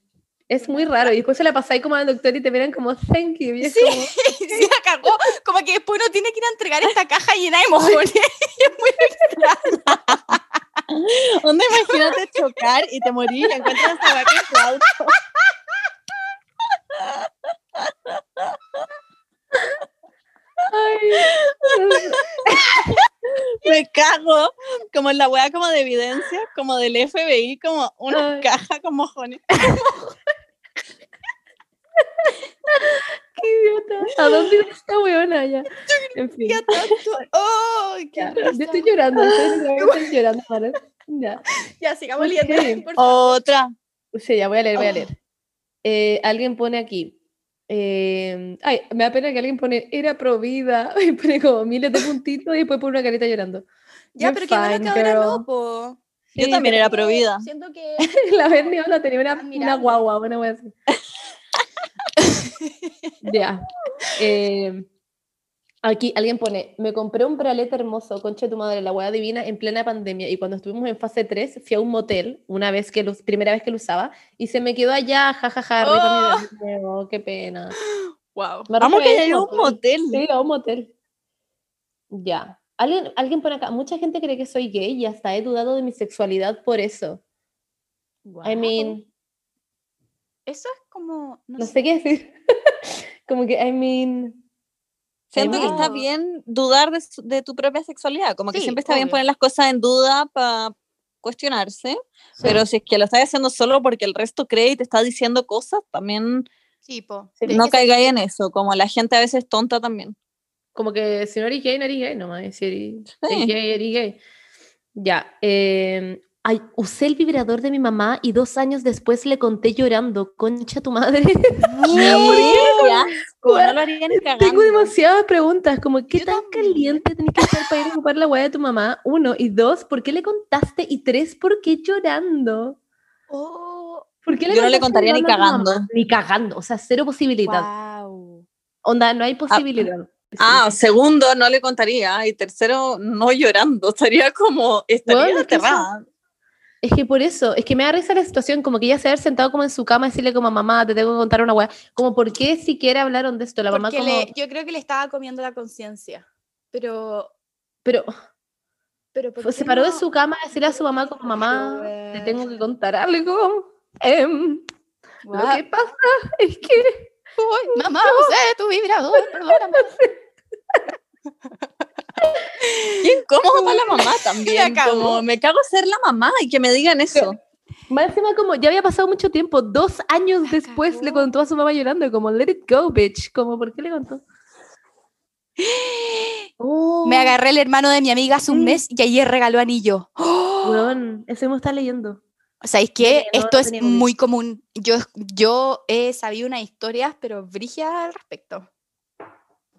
Es muy raro. Y después se la pasáis como al doctor y te miran como, thank you. Y es Sí. como, *laughs* Sí, la cagó. Como que después uno tiene que ir a entregar esta caja llena de *laughs* mojones. *laughs* Es muy extraño. ¿Dónde imagínate chocar y te morir y encuentras esa vaca en tu auto? *laughs* Me cago. Como en la wea como de evidencia, como del FBI, como una Ay. caja con mojones. *laughs* qué idiota. ¿A dónde iba esta weona ya? En fin. Ya. Oh, qué yo estoy llorando, estoy, *laughs* llorando, ¿vale? Ya. Ya, sigamos leyendo. Otra. Sí, ya voy a leer, voy a Oh. leer. Eh, alguien pone aquí. Eh, ay, me da pena que alguien pone era pro vida *laughs* y pone como miles de puntitos y después pone una carita llorando. Ya, You're pero qué bueno que ahora no, po. Yo Sí, también era pro vida. Siento que. *laughs* *laughs* La Bernie ahora tenía una, una Admirable. guagua, una wea así. Ya. eh, aquí alguien pone, me compré un bralete hermoso, concha de tu madre, la hueá divina, en plena pandemia. Y cuando estuvimos en fase 3, fui a un motel, una vez que lo, primera vez que lo usaba, y se me quedó allá, jajaja, rico mi bebé. Oh, qué pena. Wow. Me Vamos que de hay eso, un motel. Sí, a un motel. Ya. Alguien, alguien pone acá, mucha gente cree que soy gay y hasta he dudado de mi sexualidad por eso. I mean, Eso es como. No, no sé. sé qué decir. *laughs* Como que, I mean, Siento que está bien dudar de, su- de tu propia sexualidad, como que Sí, siempre está bien obvio. poner las cosas en duda para cuestionarse, pero si es que lo estás haciendo solo porque el resto cree y te está diciendo cosas, también Sí, po. Sí, no caigáis en eso, como la gente a veces es tonta también. Como que si no eres gay, no eres gay nomás. Si eres, Sí. eres gay, eres gay. Ya. eh, ay, usé el vibrador de mi mamá y dos años después le conté llorando. Concha tu madre. *laughs* *laughs* No lo cagando. Tengo demasiadas preguntas, como qué Yo tan también. caliente tenés que estar para ir a ocupar la weá de tu mamá, uno, y dos, ¿por qué le contaste? Y tres, ¿por qué llorando? Oh, ¿Por qué Yo no le contaría ni cagando. Ni cagando, o sea, cero posibilidad. wow. Onda, no hay posibilidad. Ah, segundo, no le contaría. Y tercero, no llorando. Estaría como, estaría Bueno, aterrada. Es que por eso, es que me da risa la situación, como que ella se haber sentado como en su cama y decirle como mamá, te tengo que contar una weá. Como, ¿por qué siquiera hablaron de esto? La mamá como, le- yo creo que le estaba comiendo la conciencia. Pero, pero pero ¿por pues, se paró de su cama a decirle a su mamá como mamá, te tengo que contar algo. Em, Lo que pasa es que Uy, mamá, usé tu vibrador, perdóname. *laughs* Qué incómodo para la mamá *laughs* también. Como me cago ser la mamá y que me digan eso. Más encima como ya había pasado mucho tiempo, dos años La después le contó a su mamá llorando, como let it go, bitch, como ¿por qué le contó? *gasps* Oh, Me agarré el hermano de mi amiga hace un Mm. mes y ayer regaló anillo. ¡Oh! *gasps* weón, eso me está leyendo. ¿Sabéis qué? Mire, no Esto es teníamos muy común. Yo, yo he sabido unas historias, pero brígidas al respecto.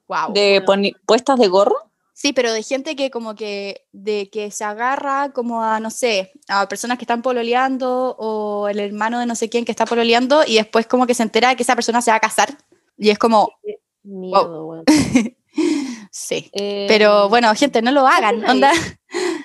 Wow. De puestas de gorro. Sí, pero de gente que como que, de que se agarra como a, no sé, a personas que están pololeando o el hermano de no sé quién que está pololeando y después como que se entera de que esa persona se va a casar. Y es como, Miedo, weón. *laughs* sí. Eh, Pero bueno, gente, no lo hagan. ahí? *laughs* Onda.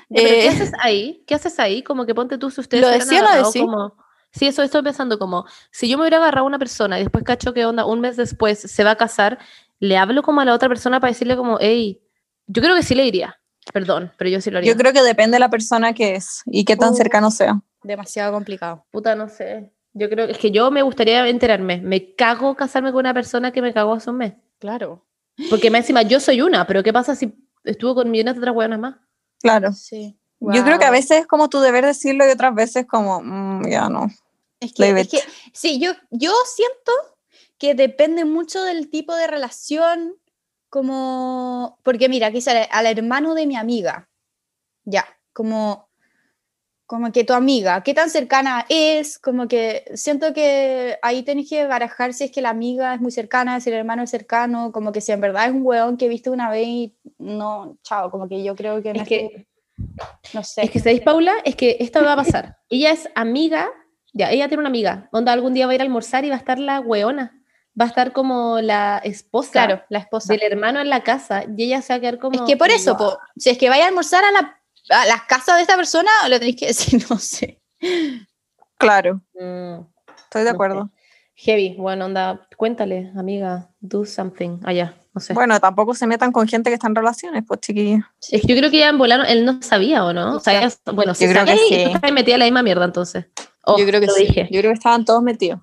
Pero ¿Qué Eh, haces ahí? ¿Qué haces ahí? Como que ponte tú si ustedes ¿Lo decía o no agarrado decía? como... Sí, eso estoy pensando como, si yo me hubiera agarrado a una persona y después cacho que onda, un mes después se va a casar, le hablo como a la otra persona para decirle como, hey, yo creo que sí le diría, perdón, pero yo sí lo haría. Yo creo que depende de la persona que es y qué tan Oh. cercano sea. demasiado complicado. Puta, no sé. Yo creo que es que yo me gustaría enterarme. Me cago casarme con una persona que me cagó hace un mes. Claro. Porque más encima yo soy una, pero ¿qué pasa si estuvo con millones de otras hueonas más? Claro. Sí. Yo creo que a veces es como tu deber decirlo y otras veces como, mm, ya no. Es que, es que- sí, yo, yo siento que depende mucho del tipo de relación, como, porque mira, aquí sale al hermano de mi amiga, ya, como, como que tu amiga, qué tan cercana es, como que siento que ahí tenés que barajar si es que la amiga es muy cercana, si el hermano es cercano, como que si en verdad es un hueón que viste una vez y no, chao, como que yo creo que no Es que, no sé. es que, ¿sabéis, Paula? Es que esto va a pasar. ella es amiga, ya, ella tiene una amiga. Onda, algún día va a ir a almorzar y va a estar la hueona. Va a estar como la esposa claro, la esposa. del hermano en la casa y ella se va a quedar como... Es que por eso, po, si es que vaya a almorzar a la, a la casa de esta persona, lo tenéis que decir, *laughs* no sé. Claro, Mm, estoy de sé. acuerdo. heavy, bueno, onda, cuéntale, amiga, do something. Allá, no sé. Bueno, tampoco se metan con gente que está en relaciones, pues chiquillos. Es que yo creo que ya en volaron, él no sabía, ¿o no? O sea, ella- bueno, Yo creo que sabía y sí. metida en la misma mierda, entonces. Oh, Yo creo que lo sí. dije. Yo creo que estaban todos metidos.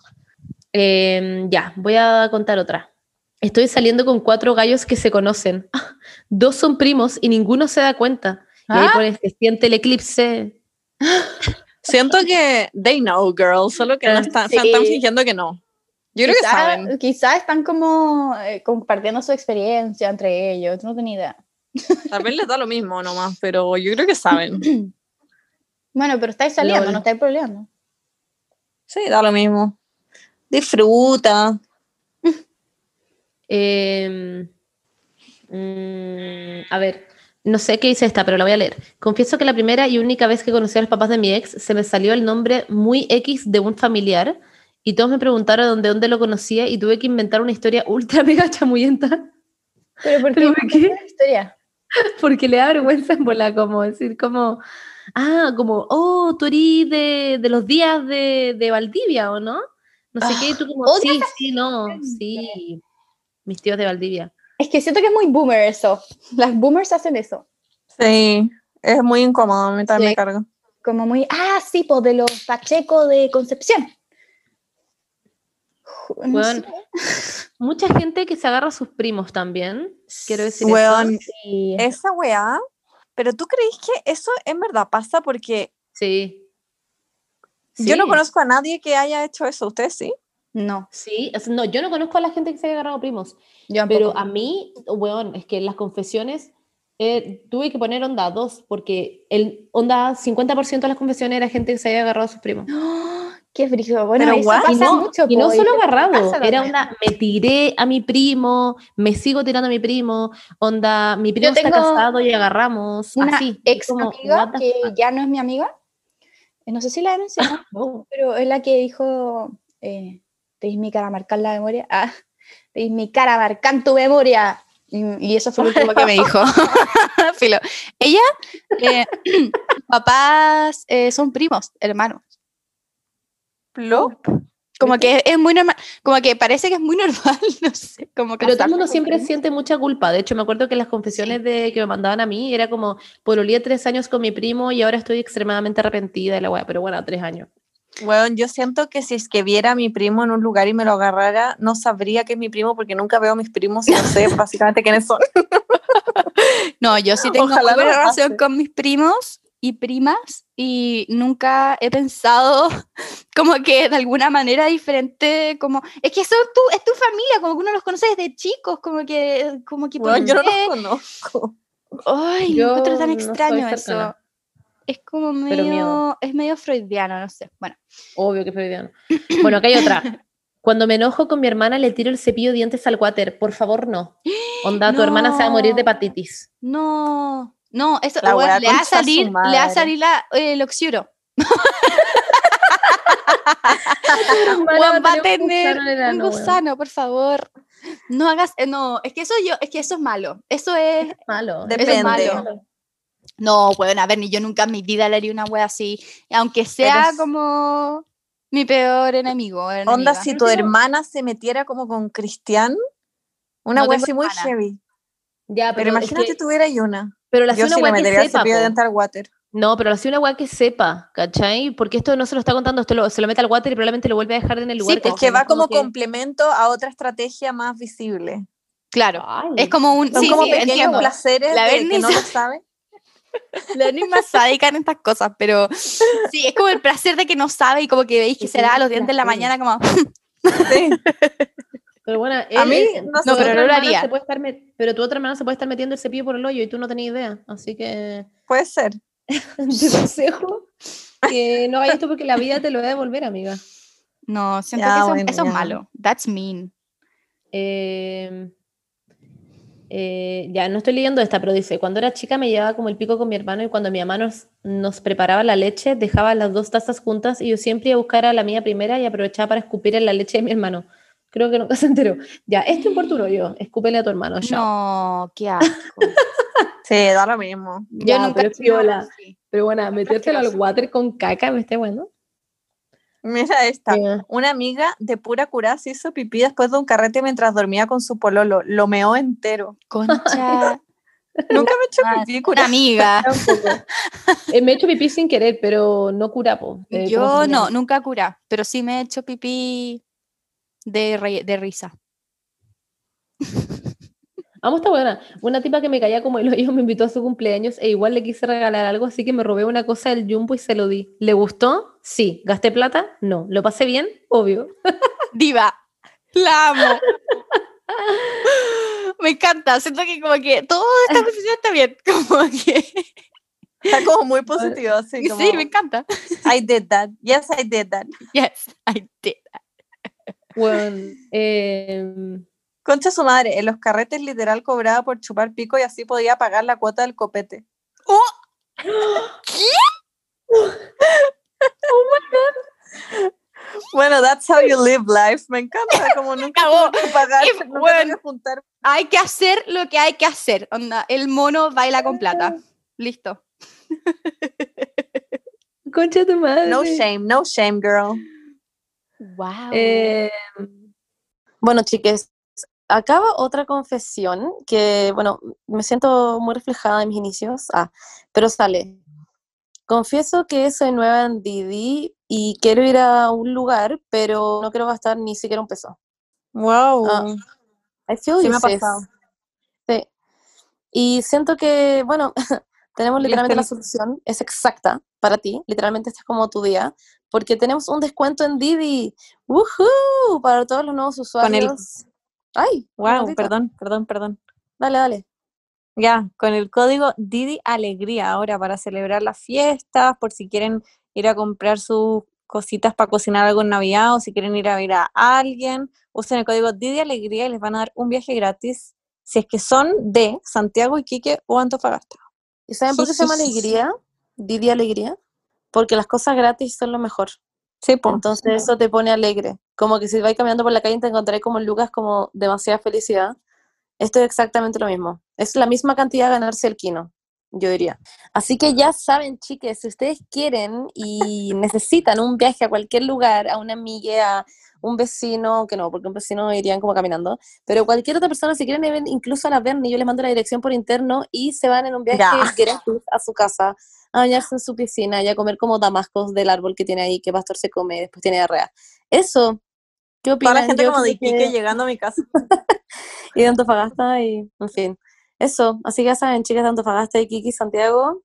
Eh, ya, voy a contar otra. Estoy saliendo con cuatro gallos que se conocen. *laughs* Dos son primos y ninguno se da cuenta. Y ahí ¿Ah? pones, se siente el eclipse. *laughs* Siento que they know, girl, solo que no están, Sí. están fingiendo que no. Yo creo que Quizá- saben. Quizá están como eh, compartiendo su experiencia entre ellos, no tengo idea. *laughs* Tal vez les da lo mismo nomás, pero yo creo que saben. *clears throat* Bueno, pero estáis saliendo, Lol. no estáis peleando. Sí, da lo mismo. Disfruta. *laughs* Eh, mm, a ver, no sé qué dice esta, pero la voy a leer. Confieso que la primera y única vez que conocí a los papás de mi ex se me salió el nombre muy X de un familiar y todos me preguntaron de dónde lo conocía y tuve que inventar una historia ultra *laughs* mega chamuyenta ¿Pero por ¿Pero qué? por qué? la historia? *laughs* porque le da vergüenza en bola como decir como, ah, como, oh, tú eres de, de los días de, de Valdivia, ¿o no? No sé qué, y tú como, odio sí, sí, no, sí, mis tíos de Valdivia. Es que siento que es muy boomer eso. *laughs* Las boomers hacen eso. Sí, es muy incómodo, a mí también Sí. me carga. Como muy, ah, sí, pues de los Pacheco de Concepción. No Bueno. *laughs* Mucha gente que se agarra a sus primos también, quiero decir Weón, eso. y- esa weá, pero tú crees que eso en verdad pasa porque Sí. Yo no Sí. conozco a nadie que haya hecho eso. ¿Ustedes sí? No, Sí, o sea, no, yo no conozco a la gente que se haya agarrado primos, yo pero a mí, weón, es que en las confesiones eh, tuve que poner onda dos, porque el onda 50% de las confesiones era gente que se había agarrado a sus primos. *gasps* Qué frío. Bueno, Pero eso what? Y pasa no, mucho. y no po, solo te agarrado, pasa era onda, me tiré a mi primo, me sigo tirando a mi primo, onda, mi primo está casado y agarramos, Una así. ex como, amiga que fuck. ya no es mi amiga. No sé si la he mencionado, Oh, pero es la que dijo, eh, tenéis mi cara marcar la memoria. Ah, *laughs* tenéis mi cara marcar tu memoria. Y, y eso fue lo último que me dijo. *laughs* Filo. Ella, eh, *clears throat* papás eh, son primos, hermanos. Plop. Como que es muy normal, como que parece que es muy normal, *laughs* no sé, como Pero todo el mundo siempre primos. siente mucha culpa. De hecho, me acuerdo que las confesiones de, que me mandaban a mí era como, pololeé tres años con mi primo y ahora estoy extremadamente arrepentida de la weá. Pero bueno, tres años. Bueno, yo siento que si es que viera a mi primo en un lugar y me lo agarrara, no sabría que es mi primo porque nunca veo a mis primos y no sé *laughs* básicamente quiénes son. No, yo sí tengo Ojalá buena no relación con mis primos y primas y nunca he pensado *laughs* como que de alguna manera diferente, como es que son tu, es tu familia, como que uno los conoce desde chicos, como que, como que Bueno, ¿por yo no los conozco. Ay, Yo lo encuentro tan no extraño eso. Es como medio, es medio freudiano, no sé. Bueno, Obvio que freudiano. Bueno, acá hay otra. Cuando me enojo con mi hermana, le tiro el cepillo de dientes al water. Por favor, no. *gasps* Onda, tu hermana se va a morir de hepatitis. no, no, eso La bueno, wea le va a salir, le va a salir la, eh, el oxiuro. Juan *laughs* va a tener gusano un gusano, por favor. No hagas, eh, no, es que eso yo, es que eso es malo. Eso es, Malo. Eso es Depende. malo. no, bueno, a ver, ni yo nunca en mi vida le haría una wea así, aunque sea como mi peor enemigo. Onda, enemiga. si tu hermana se metiera como con Cristian, una No wea así muy heavy. Ya, Pero, pero, es imagínate que- tuviera y una. pero la Yo una sí le weá que sepa, cepillo de water. No, pero así una weá que sepa, ¿cachai? Porque esto no se lo está contando, esto lo- se lo mete al water y probablemente lo vuelve a dejar en el lugar. po. Es ¿cachai? que va como que- complemento a otra estrategia más visible. Claro, Ay. es como un, Son sí, como sí, pequeños entiendo. placeres La de que no se- lo sabe. *laughs* La es más sádica en estas cosas, pero sí, es como el placer de que no sabe y como que veis que se lava los dientes en la mañana como, Sí. *laughs* Pero bueno, A él- mí, él- no. No, pero no lo haría. se puede estar met- pero tu otra hermana se puede estar metiendo el cepillo por el hoyo y tú no tenías idea. Así que *laughs* Puede ser. *laughs* te aconsejo que no hagas esto porque la vida te lo va a devolver, amiga. no, siento Ya, que eso, bueno, eso es malo. That's mean. Eh, eh, ya, no estoy leyendo esta, pero dice, cuando era chica me llevaba como el pico con mi hermano y cuando mi mamá nos, nos preparaba la leche, dejaba las dos tazas juntas y yo siempre iba a buscar a la mía primera y aprovechaba para escupir en la leche de mi hermano. Creo que nunca *laughs* se enteró. Ya, esto importa yo, escúpele a tu hermano, chao. No, qué asco. *laughs* Sí, da lo mismo. Yo Ya, nunca pero es piola. así. Pero bueno, metértelo al water con caca me está bueno. Mira esta. Una amiga de pura cura se hizo pipí después de un carrete mientras dormía con su pololo. Lo meó entero. Concha, *laughs* Nunca me he hecho pipí una cura. amiga. Tampoco. Eh, me he hecho pipí sin querer, pero no curapo. eh, Yo ¿cómo se no, nunca cura, pero sí me he hecho pipí de, re- de risa. Amo esta buena. Una tipa que me caía como el hoyo me invitó a su cumpleaños e igual le quise regalar algo, así que me robé una cosa del Jumbo y se lo di. ¿Le gustó? Sí. ¿Gasté plata? No. ¿Lo pasé bien? Obvio. *laughs* Diva, la amo. Me encanta, siento que como que toda esta conversación está bien, *laughs* como que... Está como muy positivo. Así como, Sí, me encanta. I did that. Yes, I did that. Yes, I did. Bueno, em, Concha su madre, en los carretes literal cobraba por chupar pico y así podía pagar la cuota del copete. Bueno, that's how you live life. Me encanta, *laughs* como nunca que pagar, Qué nunca bueno. que juntar. Hay que hacer lo que hay que hacer. Onda, el mono baila con plata. Listo. *laughs* concha tu madre. No shame, no shame, girl. Wow. Eh, bueno, chiques, acaba otra confesión que, bueno, me siento muy reflejada en mis inicios. Ah, pero sale. Confieso que soy nueva en Didi y quiero ir a un lugar, pero no quiero gastar ni siquiera un peso. Wow. Ah, I feel Sí me ha pasado. Sí. Y siento que, bueno, *laughs* tenemos literalmente la solución, es exacta para ti, literalmente este es como tu día, porque tenemos un descuento en Didi, ¡Woohoo! Para todos los nuevos Con el- usuarios. Ay, Wow, perdón, perdón, perdón. Dale, dale. Ya, con el código Didi Alegría ahora para celebrar las fiestas, por si quieren ir a comprar sus cositas para cocinar algo en Navidad o si quieren ir a ver a alguien, usen el código Didi Alegría y les van a dar un viaje gratis si es que son de Santiago, Iquique o Antofagasta. ¿Y saben por qué se llama alegría? Didi Alegría. Porque las cosas gratis son lo mejor. Sí, po. Entonces eso te pone alegre. Como que si vais caminando por la calle y te encontraré como en Lucas como demasiada felicidad. Esto es exactamente lo mismo. Es la misma cantidad de ganarse el kino, yo diría. Así que ya saben, chiques, si ustedes quieren y necesitan un viaje a cualquier lugar, a una amiga, a un vecino, que no, porque un vecino irían como caminando, pero cualquier otra persona, si quieren incluso a la Berni, yo les mando la dirección por interno y se van en un viaje gratis a su casa, a bañarse en su piscina y a comer como damascos del árbol que tiene ahí, que Pastor se come después tiene diarrea. Eso, ¿qué opinan? Toda la gente Yo como de que- llegando a mi casa. *laughs* y de Antofagasta y, en fin, eso. Así que ya saben, chicas de Antofagasta y Kiki Santiago,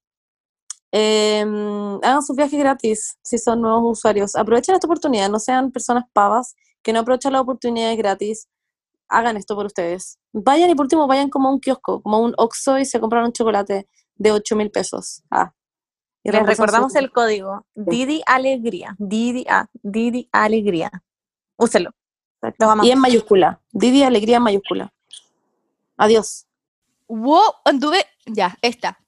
em, hagan sus viajes gratis si son nuevos usuarios. Aprovechen esta oportunidad, no sean personas pavas que no aprovechan las oportunidades gratis. Hagan esto por ustedes. Vayan y por último vayan como a un kiosco, como a un Oxxo y se compran un chocolate de 8 mil pesos. Ah. Y Les recordamos su- el código Didi Alegría. Didi, A, Didi Alegría. Úselo. Y en mayúscula. Didi Alegría en mayúscula. Adiós. Wow, anduve, ya, esta.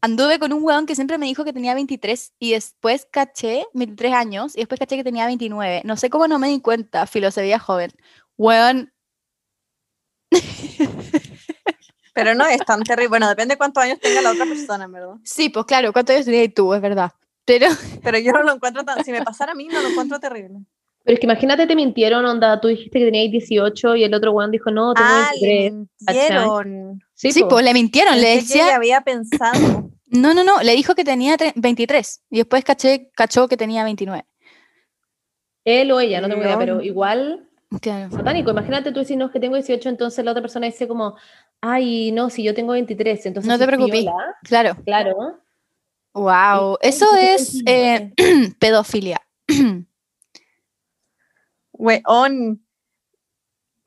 Anduve con un weón que siempre me dijo que tenía 23 y después caché, 23 años, y después caché que tenía 29. No sé cómo no me di cuenta, filo, se veía joven. Weón, *laughs* Pero no es tan terrible. Bueno, depende de cuántos años tenga la otra persona, en verdad. sí, pues claro, ¿cuántos años tenías tú? Es verdad. Pero, *laughs* Pero yo no lo encuentro tan. Si me pasara a mí, no lo encuentro terrible. Pero es que imagínate, te mintieron, onda, tú dijiste que tenías 18 y el otro weón dijo, no, tengo Ah, le 23. mintieron. Sí, sí, pues le mintieron, le Pensé que decía, había pensado. *clears throat* no, no, no, le dijo que tenía tre- 23 y después caché, cachó que tenía 29. Él o ella, no tengo idea, pero igual, Claro. satánico. Imagínate tú decir, no, es que tengo 18, entonces la otra persona dice como, ay, no, si yo tengo 23, entonces No te preocupes. piola". Claro. Claro. Wow, eso es eh, *clears throat* pedofilia. *clears throat* Weón.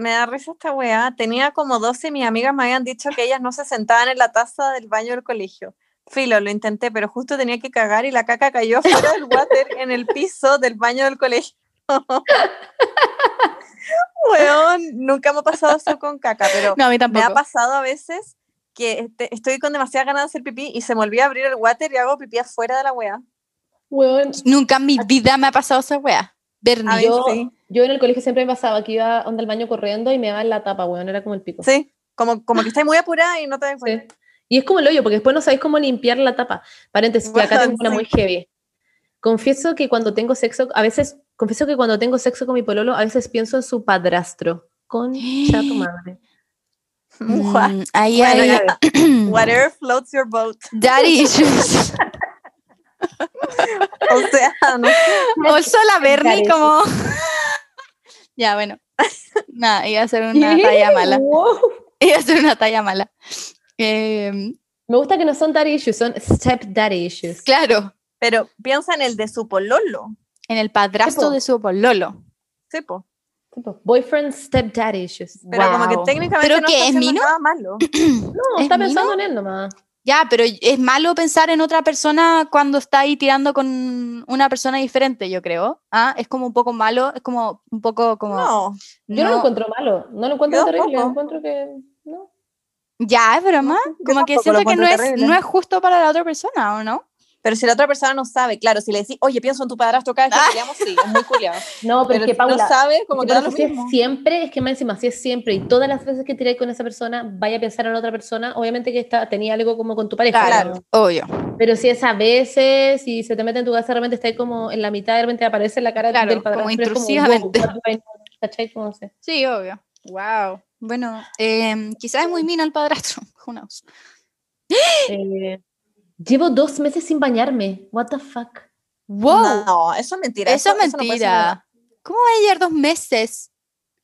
Me da risa esta weá. Tenía como 12 y mis amigas me habían dicho que ellas no se sentaban en la taza del baño del colegio. Filo, lo intenté, pero justo tenía que cagar y la caca cayó fuera del water en el piso del baño del colegio. *laughs* Weón, nunca me ha pasado eso con caca, pero No, a mí me ha pasado a veces que este- estoy con demasiadas ganas de hacer pipí y se me olvida abrir el water y hago pipí afuera de la weá. Weón, Nunca en mi vida me ha pasado esa wea. Bernie. Mí yo, sí. yo en el colegio siempre me pasaba que iba onda al baño corriendo y me daba en la tapa, weón, era como el pico. Sí, como, como que estás muy apurada y no te das Sí. Y es como el hoyo, porque después no sabéis cómo limpiar la tapa. Paréntesis, que acá tengo una sí. muy heavy. Confieso que cuando tengo sexo, a veces, confieso que cuando tengo sexo con mi pololo, a veces pienso en su padrastro. Concha tu *gasps* madre. What? Mm, ahí Bueno, hay ya. *clears throat* Whatever floats your boat. daddy *laughs* issues. *laughs* O sea, no Also la Bernie como... *laughs* ya, bueno. Nada, iba a ser una *laughs* talla mala. Iba a ser una talla mala. Em, Me gusta que no son daddy issues, son step daddy issues. claro, Pero piensa en el de su pololo. en el padrastro de su pololo. Sí, po. Tipo, boyfriend step daddy issues. Pero como que técnicamente ¿Pero no qué, está es haciendo mino? nada malo. *clears throat* No, ¿Es está pensando en él nomás. Ya, pero es malo pensar en otra persona cuando está ahí tirando con una persona diferente, yo creo. ¿Ah? Es como un poco malo, es como un poco como... No. Yo no, lo encuentro malo, no lo encuentro Yo terrible, tampoco. encuentro que no. Ya, es broma. como que lo siento que no es, no es justo para la otra persona, ¿o no? Pero si la otra persona no sabe, claro, si le decís, oye, pienso en tu padrastro cada vez que Ah. peleamos, sí, es muy culiado. *laughs* No, pero, Pero es que si Paula, no sabe, como es que da lo si es mismo. siempre, es que más encima, si es siempre, y todas las veces que tiráis con esa persona, vaya a pensar en otra persona, obviamente que está, tenía algo como con tu pareja. Claro. ¿no? Obvio. Pero si es a veces, si se te mete en tu casa, de repente está ahí como en la mitad, de repente aparece la cara Claro, del como padrastro. es intrusivamente. I know? ¿Cachai? Como no sé. Sí, obvio. Wow. Bueno, em, quizás es muy mina el padrastro. *laughs* Who knows? Eh, llevo dos meses sin bañarme. What the fuck? Wow. No, eso es mentira. eso es no puede ser verdad. mentira. ¿Cómo va a llevar dos meses?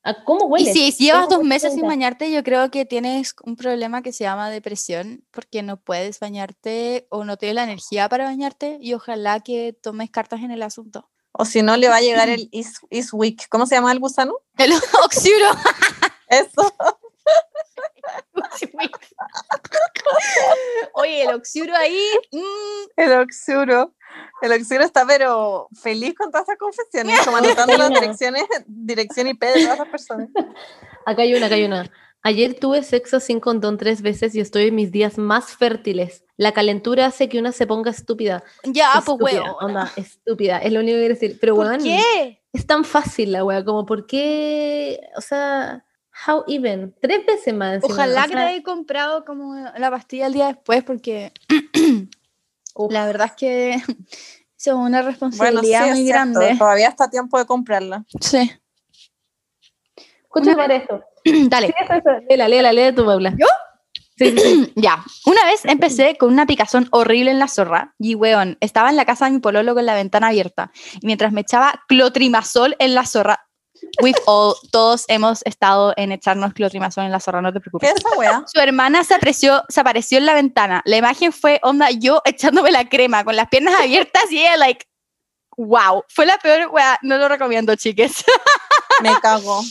¿A ¿Cómo Y huele? si llevas ¿Cómo dos meses sin bañarte, yo creo que tienes un problema que se llama depresión, porque no puedes bañarte o no tienes la energía para bañarte y ojalá que tomes cartas en el asunto. O si no, le va a llegar el Is, Is Week. ¿Cómo se llama el gusano? El *laughs* oxiuro. Eso. Oye, el oxiuro ahí. mm, El Oxuro. El Oxuro está pero feliz con todas esas confesiones, como *laughs* anotando las direcciones, dirección IP de todas esas personas. Acá hay una, acá hay una. Ayer tuve sexo sin condón tres veces y estoy en mis días más fértiles. La calentura hace que una se ponga estúpida. ya, pues estúpida, huevo. onda, estúpida. Es lo único que quiero decir. Pero, ¿Por weón, qué? es tan fácil la wea, como por qué, o sea, how even, tres veces más. encima, Ojalá o que te sea, hayas comprado como la pastilla el día después, porque *clears throat* la verdad es que *laughs* es una Bueno, sí, responsabilidad es muy cierto, grande. todavía está a tiempo de comprarla. Sí. Escucha para esto. *clears throat* Dale. Sí, eso, eso. Léela, léela, léela tu Paula. ¿Yo? Sí, sí, sí. *clears throat* Ya, una vez empecé con una picazón horrible en la zorra y weón, estaba en la casa de mi pololo con la ventana abierta y mientras me echaba clotrimazol en la zorra, we've all, todos hemos estado en echarnos clotrimazol en la zorra, no te ¿Qué preocupes. es esa wea? Su hermana se, apreció, se apareció en la ventana. La imagen fue onda yo echándome la crema con las piernas abiertas y ella like, wow, fue la peor wea, no lo recomiendo chiques. *laughs* Me cago.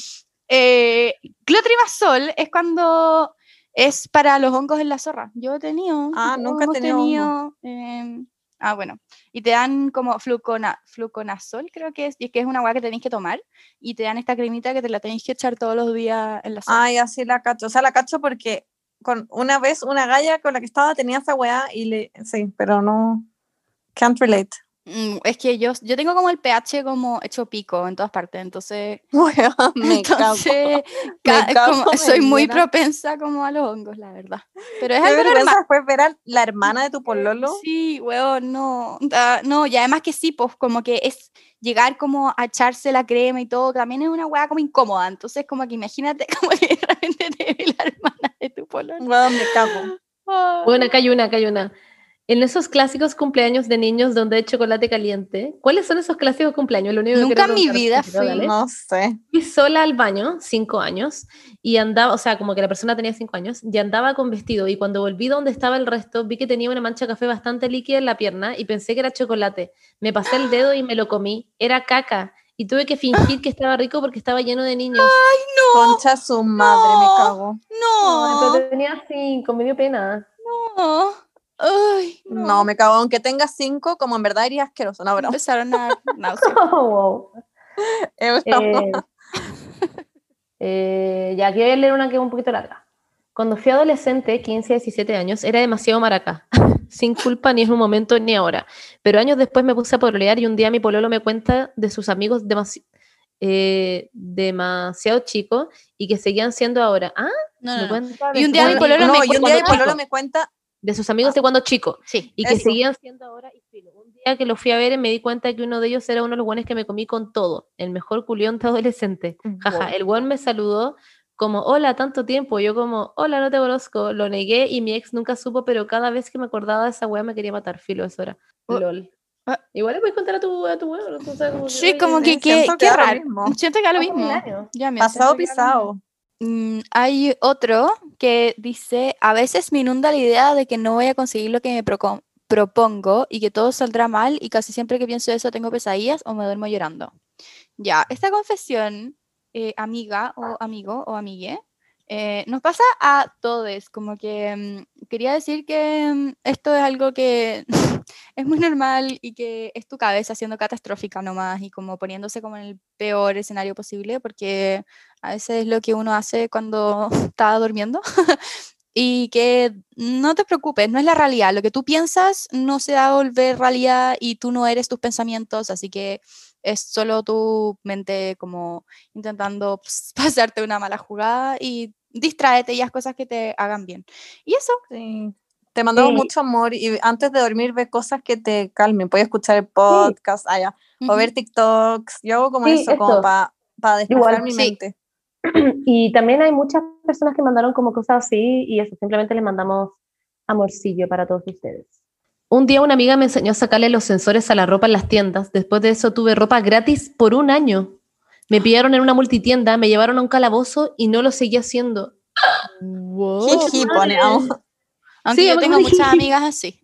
Eh, clotrimazol es cuando es para los hongos en la zorra. Yo he tenido. Ah, nunca he tenido em, ah, bueno. Y te dan como flucona, fluconazol, creo que es, y que es una agua que tenéis que tomar. Y te dan esta cremita que te la tenéis que echar todos los días en la zorra. Ay, así la cacho. O sea, la cacho porque con una vez una galla con la que estaba tenía esa weá y le. Sí, pero no. Can't relate. Mm, es que yo, yo tengo como el pH como hecho pico en todas partes, entonces, *laughs* Weá, *laughs* me cago. entonces Me como- *laughs* soy muy propensa como a los hongos, la verdad. Pero es algo normal. fue ver a la hermana de tu pololo. Sí, weón, no. ah, no, y además que sí, pues como que es llegar como a echarse la crema y todo, también es una weá como incómoda. Entonces, como que imagínate como que de repente te ve la hermana de tu pololo. Weón, me cago. Ah. Bueno, acá hay una, acá hay una. En esos clásicos cumpleaños de niños donde hay chocolate caliente, ¿cuáles son esos clásicos cumpleaños? Lo único Nunca en mi vida fui. No sé. Fui sola al baño, cinco años, y andaba, o sea, como que la persona tenía cinco años, y andaba con vestido, y cuando volví donde estaba el resto, vi que tenía una mancha de café bastante líquida en la pierna, y pensé que era chocolate. Me pasé el dedo y me lo comí. Era caca, y tuve que fingir que estaba rico porque estaba lleno de niños. No, Concha su madre, me no. cago. no, Ay, pero tenía cinco, me dio pena. no. Ay, No, me cago. Aunque tenga cinco, como en verdad iría asqueroso. No, pero. Empezaron a *laughs* náuseas. Oh, wow. Eh, eh, ya, a leer una que es un poquito larga. Cuando fui adolescente, 15 a 17 años, era demasiado maraca. *laughs* Sin culpa ni en un momento ni ahora. Pero años después me puse a pololear y un día mi pololo me cuenta de sus amigos demasi- eh, demasiado chicos y que seguían siendo ahora. Ah, No, no, no. Y un día mi pololo no, me cuenta de sus amigos de cuando chico Sí. y que Eso. seguían siendo ahora y filo. Un día que lo fui a ver y me di cuenta que uno de ellos era uno de los buenos que me comí con todo, el mejor culión de adolescente. Jaja, Wow. el buen me saludó como, hola, tanto tiempo. Yo como, hola, no te conozco. Lo negué y mi ex nunca supo, pero cada vez que me acordaba de esa weá me quería matar, filo, eso era. Oh. LOL. Ah. Igual le puedes contar a tu, a tu como Sí, ay, como que, que, que raro. Siento que da lo mismo. Ya me Pasado que pisado. Mm, hay otro que dice, a veces me inunda la idea de que no voy a conseguir lo que me propongo y que todo saldrá mal y casi siempre que pienso eso tengo pesadillas o me duermo llorando. Ya, esta confesión, eh, amiga o amigo o amigue, eh, nos pasa a todos, como que mm, quería decir que mm, esto es algo que *laughs* es muy normal y que es tu cabeza siendo catastrófica nomás y como poniéndose como en el peor escenario posible, porque a veces es lo que uno hace cuando *laughs* está durmiendo. *laughs* y que no te preocupes, no es la realidad. Lo que tú piensas no se va a volver realidad y tú no eres tus pensamientos, así que es solo tu mente como intentando *laughs* pasarte una mala jugada y distráete y haz cosas que te hagan bien. Y eso, Sí. Te mandamos Sí. mucho amor y antes de dormir ve cosas que te calmen. Puedes escuchar el podcast allá o ver TikToks. Yo hago como eso, como para despejar Igual, mi mente. *clears throat* Y también hay muchas personas que mandaron como cosas así y eso, simplemente les mandamos amorcillo para todos ustedes. Un día una amiga me enseñó a sacarle los sensores a la ropa en las tiendas. Después de eso tuve ropa gratis por un año. Me pillaron en una multitienda, me llevaron a un calabozo y no lo seguí haciendo. Wow. Jiji, pone. Aunque Sí, yo me tengo acuerdo. muchas amigas así.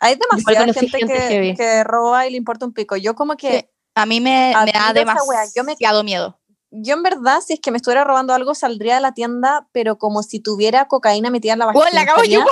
Hay demasiada gente, gente que, que roba y le importa un pico. Yo como que, Sí. A mí me, me da demasiado miedo. Yo en verdad, si es que me estuviera robando algo, saldría de la tienda, pero como si tuviera cocaína metida en la vagina. la acabo yo.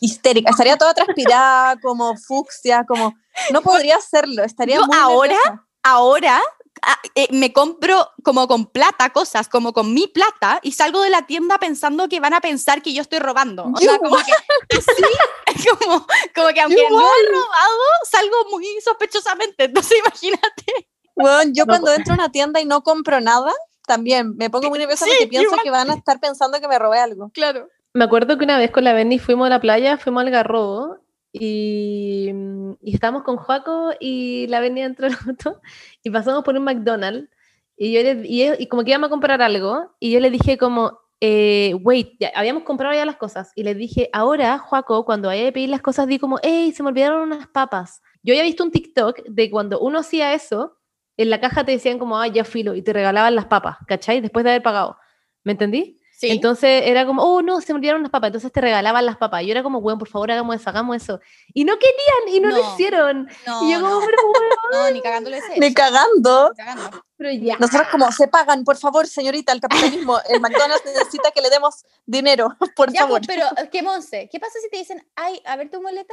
histérica, estaría toda transpirada, *laughs* como fucsia, como... No podría hacerlo, estaría Yo muy ahora- nerviosa. Ahora ah, eh, me compro como con plata cosas, como con mi plata, y salgo de la tienda pensando que van a pensar que yo estoy robando. O sea, como que así, *laughs* como, como que aunque no he robado, salgo muy sospechosamente. *laughs* Entonces imagínate. Weón, yo No, cuando entro a una tienda y no compro nada, también me pongo muy nerviosa Sí, porque pienso igual. que van a estar pensando que me robé algo. Claro. Me acuerdo que una vez con la Benny fuimos a la playa, fuimos al Garrobo y, mm, y estábamos con Joaco y la Benny dentro del auto y pasamos por un McDonald's y, yo le- y, y como que íbamos a comprar algo y yo le dije como, eh, wait, ya, habíamos comprado ya las cosas y le dije, ahora Joaco, cuando vaya a pedir las cosas, di como, hey, se me olvidaron unas papas. Yo había visto un TikTok de cuando uno hacía eso, en la caja te decían como, ay, ya filo, y te regalaban las papas, ¿cachai? Después de haber pagado. ¿Me entendí? Sí. Entonces era como, oh no, se me olvidaron las papas. Entonces te regalaban las papas. Yo era como, weón, por favor, hagamos eso, hagamos eso. Y no querían y no, lo No. hicieron. no, y yo como, no, pero weón, *laughs* no, ni cagándole ese. Ni cagando. Ni cagando. pero ya. Nosotros como, se pagan, por favor, señorita, el capitalismo, el *laughs* McDonald's necesita que le demos dinero, *laughs* por Ya, favor. pues, pero, ¿qué Monse? ¿Qué pasa si te dicen, ay, a ver tu moleta?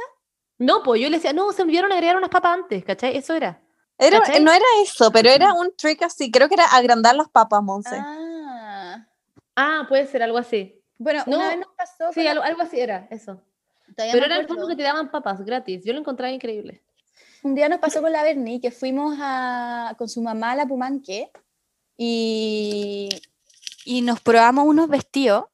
No, pues yo le decía, no, se me olvidaron agregar unas papas antes, ¿cachai? Eso era. Era- no era eso, pero era un trick así, creo que era agrandar las papas, Monse. Ah. Ah, puede ser algo así. Bueno, No, una vez nos pasó. Sí, algo, algo así era, eso. todavía Pero era el fondo que te daban papas gratis. Yo lo encontraba increíble. Un día nos pasó con la Berni que fuimos a, con su mamá a la Pumanque y, y nos probamos unos vestidos,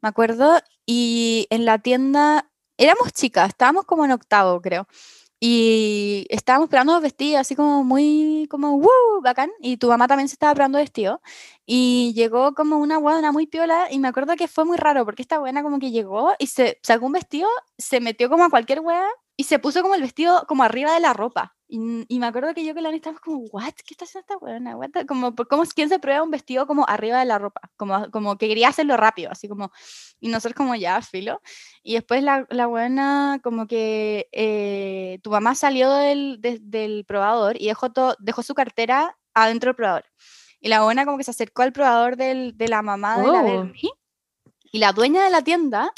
me acuerdo, y en la tienda éramos chicas, estábamos como en octavo, creo. Y estábamos probando vestidos así como muy, como, ¡wow! Bacán. Y tu mamá también se estaba probando vestido. Y llegó como una buena muy piola. Y me acuerdo que fue muy raro porque esta buena como que llegó y se sacó un vestido, se metió como a cualquier wea y se puso como el vestido como arriba de la ropa. Y, y me acuerdo que yo con la Ani estábamos como, ¿what? ¿Qué está haciendo esta buena? What the-?" Como, ¿cómo quién se prueba un vestido como arriba de la ropa? Como, como que quería hacerlo rápido, así como. Y nosotros como ya, filo. Y después la, la buena, como que eh, tu mamá salió del, de- del probador y dejó, to- dejó su cartera adentro del probador. Y la buena como que se acercó al probador del- de la mamá de la Oh. Berni. Y la dueña de la tienda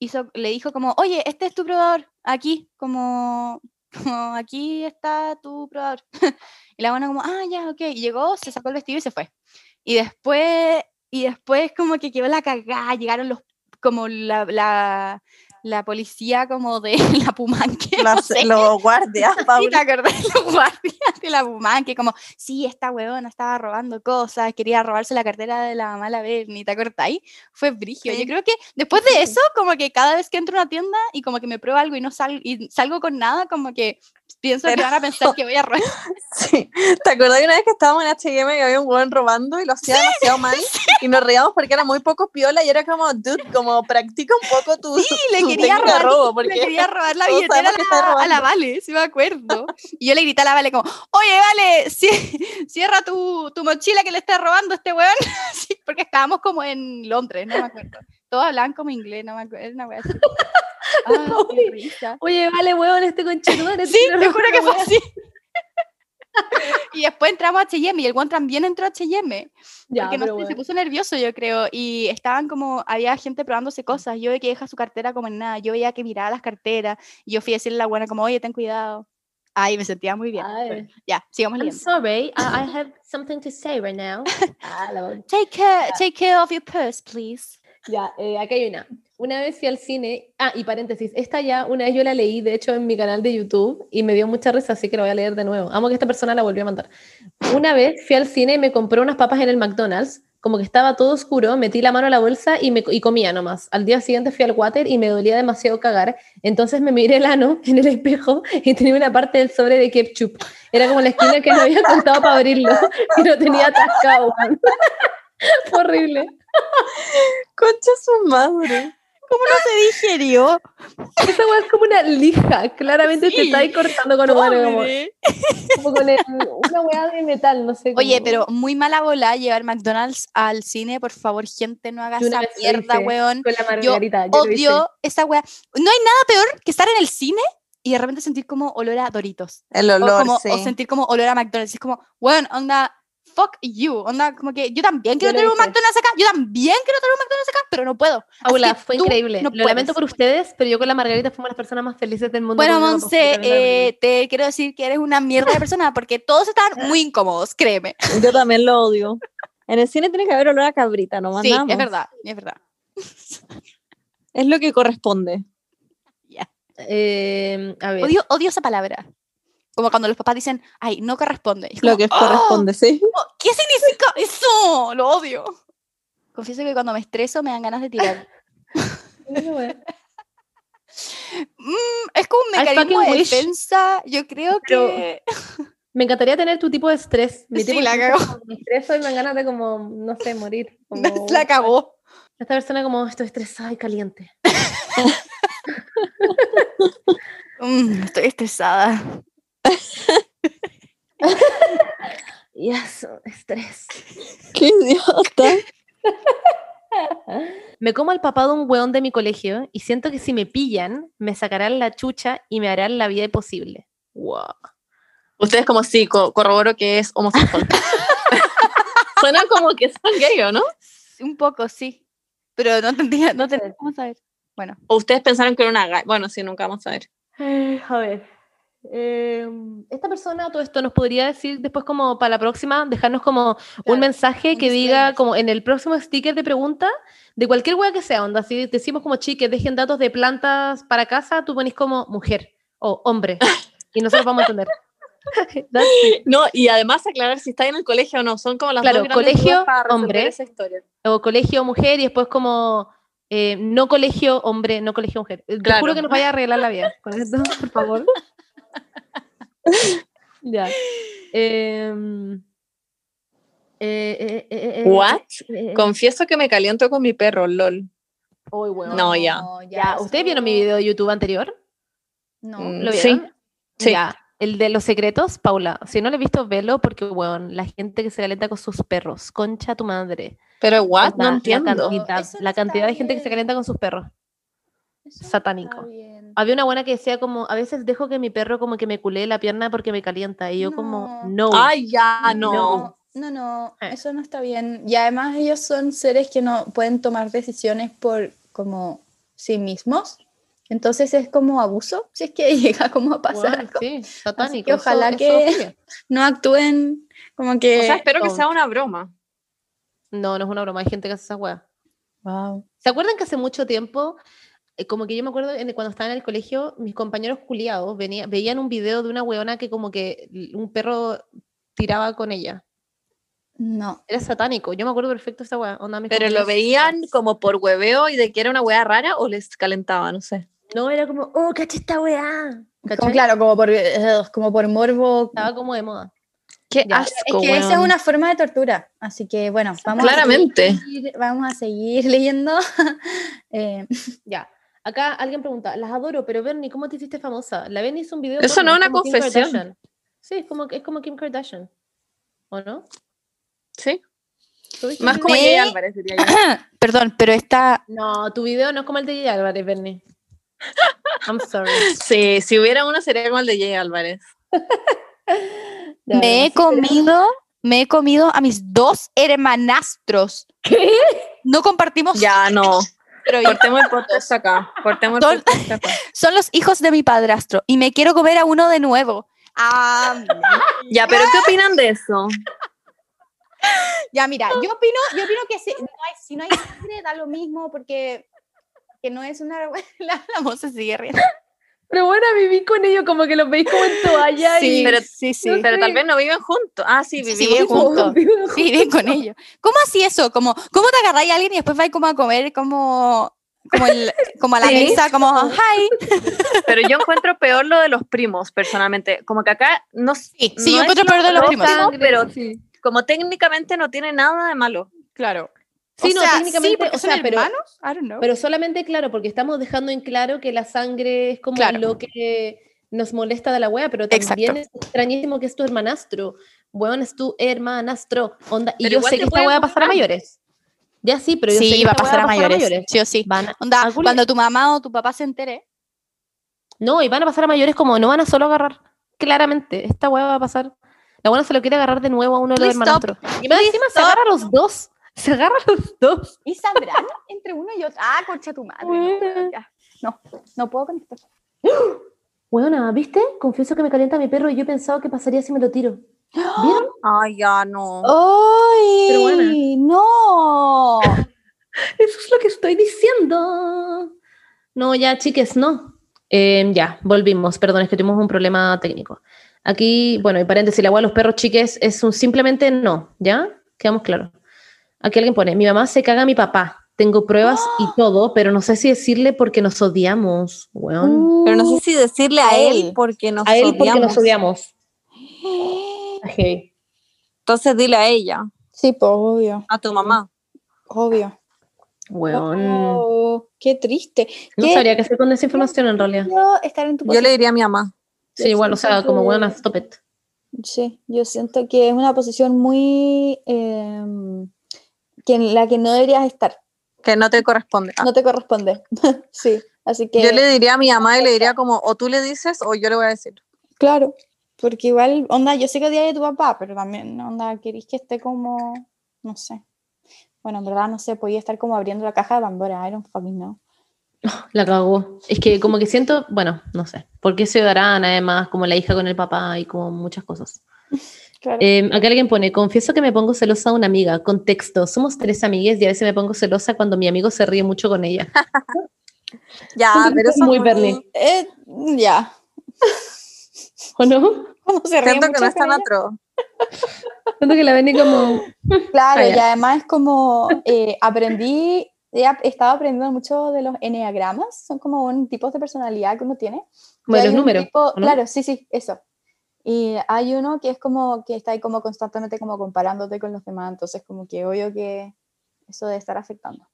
hizo, le dijo como, oye, este es tu probador, aquí, como, como aquí está tu probador. *laughs* y la buena como, ah, ya, ok. Llegó, se sacó el vestido y se fue. Y después, y después como que quedó la cagada, llegaron los, como la, la, la policía como de *laughs* la Pumanque, no Las- sé. Los guardias, *laughs* Sí, Paula. te acordás los guardias de la Pumanque, como, sí, esta huevona estaba robando cosas, quería robarse la cartera de la mamá la Berni, ¿te acordáis? Fue brigio. Sí. Yo creo que después de eso, como que cada vez que entro a una tienda y como que me pruebo algo y no salgo, y salgo con nada, como que pienso que Pero- van a pensar que voy a robar. *laughs* Sí. ¿Te acordás de una vez que estábamos en H&M y había un hueón robando y lo hacía demasiado mal? Y nos reíamos porque era muy poco piola y era como, dude, como practica un poco tu, Sí, le tu quería robar, robo. le Porque quería robar la billetera a que la, a la. Vale, sí me acuerdo. Y yo le grité a la Vale como, oye, Vale, cie- cierra tu, tu mochila que le está robando este weón. *laughs* Sí, porque estábamos como en Londres, no me acuerdo. Todos hablaban como inglés, no me acuerdo. Era una wea así. Ah, *laughs* qué risa. Oye, vale, huevón, este conchetumare. Sí, te juro que fue así. *laughs* y después entramos a H&M y el Juan también entró a H&M. Ya, porque no sé, pero se bueno. puso nervioso, yo creo, y estaban como, había gente probándose cosas, yo veía que deja su cartera como en nada, yo veía que miraba las carteras, y yo fui a decirle a la buena como, oye, ten cuidado. Ay, me sentía muy bien. Bueno, ya, sigamos I'm leyendo. sorry, I, I have something to say right now. *laughs* Take care, take care of your purse, please. Ya, eh, acá hay una. Una vez fui al cine, ah, y paréntesis, esta ya, una vez yo la leí, de hecho, en mi canal de YouTube, y me dio mucha risa, así que la voy a leer de nuevo. Amo que esta persona la volvió a mandar. Una vez fui al cine y me compré unas papas en el McDonald's, como que estaba todo oscuro, metí la mano a la bolsa y, me, y comía nomás. Al día siguiente fui al water y me dolía demasiado cagar, entonces me miré el ano en el espejo y tenía una parte del sobre de ketchup. Era como la esquina que no había contado para abrirlo y lo tenía atascado. *laughs* horrible. Concha su madre. ¿Cómo no se digerió? Esa weá es como una lija. Claramente te Sí, está ahí cortando con una como, con el- una weá de metal, no sé. Oye, como- pero muy mala bola llevar McDonald's al cine, por favor, gente, no haga Yo una esa mierda, weón. Con la margarita. yo hice. Odio esa wea. No hay nada peor que estar en el cine y de repente sentir como olor a Doritos. El O, olor, como, sí. o sentir como olor a McDonald's. Es como, weón, onda, fuck you. Onda, como que yo también quiero tener un. McDonald's acá. Yo también quiero tener un McDonald's acá, pero no puedo. Que fue increíble. no Lo lamento por ustedes, pero yo con la margarita fuimos las personas más felices del mundo. Bueno, Monse, eh, te quiero decir que eres una mierda de persona porque todos están *laughs* muy incómodos, créeme. Yo también lo odio. En el cine tiene que haber olor a cabrita, no más Sí, es verdad, es verdad. Es lo que corresponde. Eh, a ver. Odio, odio esa palabra. Como cuando los papás dicen, ay, no corresponde. Como, Lo que "Ah". corresponde, sí. ¿Qué significa eso? Lo odio. Confieso que cuando me estreso me dan ganas de tirar. *laughs* Mm, es como un mecanismo de wish. defensa. Yo creo Pero- que. Me encantaría tener tu tipo de estrés. Mi Sí, tipo la cagó. Me estreso y me dan ganas de como, no sé, morir. *laughs* Como, La cagó. Esta persona como, estoy estresada y caliente. *laughs* Mm, estoy estresada. Y eso, estrés. Qué idiota. Me como al papá de un weón de mi colegio y siento que si me pillan, me sacarán la chucha y me harán la vida imposible. Wow. Ustedes como sí, co- corroboro que es homosexual. *laughs* Suena como que son gay, ¿o no? Un poco, sí. Pero no tendría, no tendría cómo saber. Bueno, O ustedes pensaron que era una gay. Bueno, sí, nunca vamos a ver. Eh, a ver. Eh, esta persona, todo esto, nos podría decir después como para la próxima, dejarnos como Claro, un mensaje un que diga como en el próximo sticker de pregunta, de cualquier wea que sea, onda, si decimos como chiques, dejen datos de plantas para casa, tú ponís como mujer o hombre y nosotros vamos a entender. *laughs* No, y además aclarar si está en el colegio o no. Son como las Claro, dos grandes colegio, para hombre. esa historia. o colegio mujer y después como eh, no colegio hombre, no colegio mujer. Eh, Te Claro. juro que nos vaya a arreglar la vida con esto, por favor. *laughs* *laughs* ya. Em, eh, eh, eh, eh, What? eh, eh, Confieso que me caliento con mi perro, lol. Uy, weón. No, ya. Ya, ¿ustedes vieron mi video de YouTube anterior? No. Mm, ¿Lo Sí, vieron? sí. Ya. El de los secretos, Paula. Si no lo he visto, velo porque, weón, la gente que se calienta con sus perros. Concha tu madre. Pero what? No La entiendo. cantidad, la cantidad de gente que se calienta con sus perros. Eso no satánico. Había una buena que decía como, a veces dejo que mi perro como que me culé la pierna porque me calienta. Y yo como, No. no. Ay, ya, no. No, no, no, Eh. eso no está bien. Y además ellos son seres que no pueden tomar decisiones por como sí mismos. Entonces es como abuso, si es que *laughs* llega como a pasar algo. sí, satánico. que eso- ojalá eso que- sigue. No actúen como que... O sea, espero que no. sea una broma. No, no es una broma, hay gente que hace esa weá. Wow. ¿Se acuerdan que hace mucho tiempo, como que yo me acuerdo cuando estaba en el colegio, mis compañeros culiados venía, veían un video de una weona que como que un perro tiraba con ella? No. Era satánico, yo me acuerdo perfecto esa weá. onda, Pero lo veían como por hueveo y de que era una wea rara o les calentaba, no sé. No, era como, oh, caché esta weá. Como, claro, como por, eh, como por morbo. Estaba como de moda. Qué Ya, asco, Es que esa es una forma de tortura. Así que bueno, vamos Claramente. A seguir, vamos a seguir leyendo. *laughs* Eh, Ya. Acá alguien pregunta, las adoro, pero Bernie, ¿cómo te hiciste famosa? La Bernie hizo un video. Eso porno, no es una confesión. Sí, es como, es como Kim Kardashian. ¿O no? Sí. ¿Tú viste Más el como? Me- Jay Álvarez, diría yo. *coughs* Perdón, pero esta... No, tu video no es como el de Jay Álvarez, Bernie. *laughs* I'm sorry. Sí, si hubiera uno sería como el de Jay Álvarez. *laughs* Me he comido, me he comido a mis dos hermanastros. ¿Qué? No compartimos, Ya, no. Pero Cortemos el podcast acá. Cortemos el Son- podcast acá. *laughs* son los hijos de mi padrastro y me quiero comer a uno de nuevo. Ah, Ya, pero ¿qué opinan de eso? ya, mira, yo opino, yo opino que si no hay, si no hay sangre da lo mismo porque que no es una... *laughs* La, la voz se sigue riendo. Pero bueno, viví con ellos como que los veis como en toalla Sí, y... pero- sí, sí. Pero tal vez no viven juntos. Ah, sí, Sí, vivimos viven juntos. juntos. Sí, con ellos. ¿Cómo así eso? Como, ¿Cómo te agarráis a alguien y después vais como a comer como, como, el- como a la Sí. mesa, como, hi? *laughs* Pero yo encuentro peor lo de los primos, personalmente. Como que acá no Sí, sí, no yo es encuentro lo- peor de los no primos. sangre, pero sí. como técnicamente no tiene nada de malo. Claro. Sí, o no, sea, sí, técnicamente, porque o son sea, pero, hermanos. I don't know. pero solamente, claro, porque estamos dejando en claro que la sangre es como Claro. lo que nos molesta de la wea, pero Exacto. también es extrañísimo que es tu hermanastro. Weón, es tu hermanastro. Onda, y Pero yo sé que esta wea va a pasar a mayores. Ya sí, pero yo sé sí, que va a pasar wea a mayores. Sí o sí. Van a- Onda, cuando tu mamá o tu papá se entere, No, y van a pasar a mayores como no van a solo agarrar. Claramente, esta hueá va a pasar. La buena se lo quiere agarrar de nuevo a uno de los hermanastros. Y más encima se agarra a los dos. Se agarra los dos. ¿Y sabrán entre uno y otro? Ah, concha tu madre. No, no, no puedo con esto. Buena, ¿viste? Confieso que me calienta mi perro y yo he pensado que pasaría si me lo tiro. ¿Vieron? *gasps* Ay, ya no. ¡Ay! Pero buena. ¡No! Eso es lo que estoy diciendo. No, ya, chiques, no. Eh, ya, volvimos. Perdón, es que tuvimos un problema técnico. Aquí, bueno, y paréntesis, la agua de los perros, chiques, es un simplemente no, ¿ya? Quedamos claros. Aquí alguien pone, mi mamá se caga a mi papá. Tengo pruebas y *gasps* todo, pero no sé si decirle porque nos odiamos, weón. Pero no sé si decirle a él porque nos a él odiamos. porque nos odiamos. Heavy. *gasps* Entonces dile a ella, Sí, pues obvio, a tu mamá. obvio. Weón. Oh, qué triste. No ¿Qué? sabría qué hacer con esa información en realidad. Quiero estar en tu Yo le diría a mi mamá. Sí, igual, o sea, siento como que- weón, stop it. Sí, yo siento que es una posición muy... em, que en la que no deberías estar. Que no te corresponde. Ah, No te corresponde. *laughs* sí, así que... Yo le diría a mi mamá y le diría como, o tú le dices o yo le voy a decir. Claro, porque igual, onda, yo sé que odias a tu papá, pero también, onda, querís que esté como, no sé. Bueno, en verdad, no sé, podía estar como abriendo la caja de Pandora, I don't fucking know. La cagó. Es que como que siento, bueno, no sé, ¿por qué se darán además como la hija con el papá y como muchas cosas? Claro. Eh, acá alguien pone, confieso que me pongo celosa de una amiga. Contexto, somos tres amigas y a veces me pongo celosa cuando mi amigo se ríe mucho con ella. *laughs* Ya, pero es muy Bernie. Eh, ya, *laughs* ¿O no? ¿cómo se ríe Siento que no es con tan ella? atroz. Siento que la ven y como... Claro, Ah, y además es como, eh, aprendí, he estaba aprendiendo mucho de los enneagramas, son como un tipo de personalidad que uno tiene. Hay los números, tipo- ¿o no? Claro, sí, sí, eso. Y hay uno que es como que está ahí como constantemente como comparándote con los demás, entonces como que obvio que eso debe estar afectando.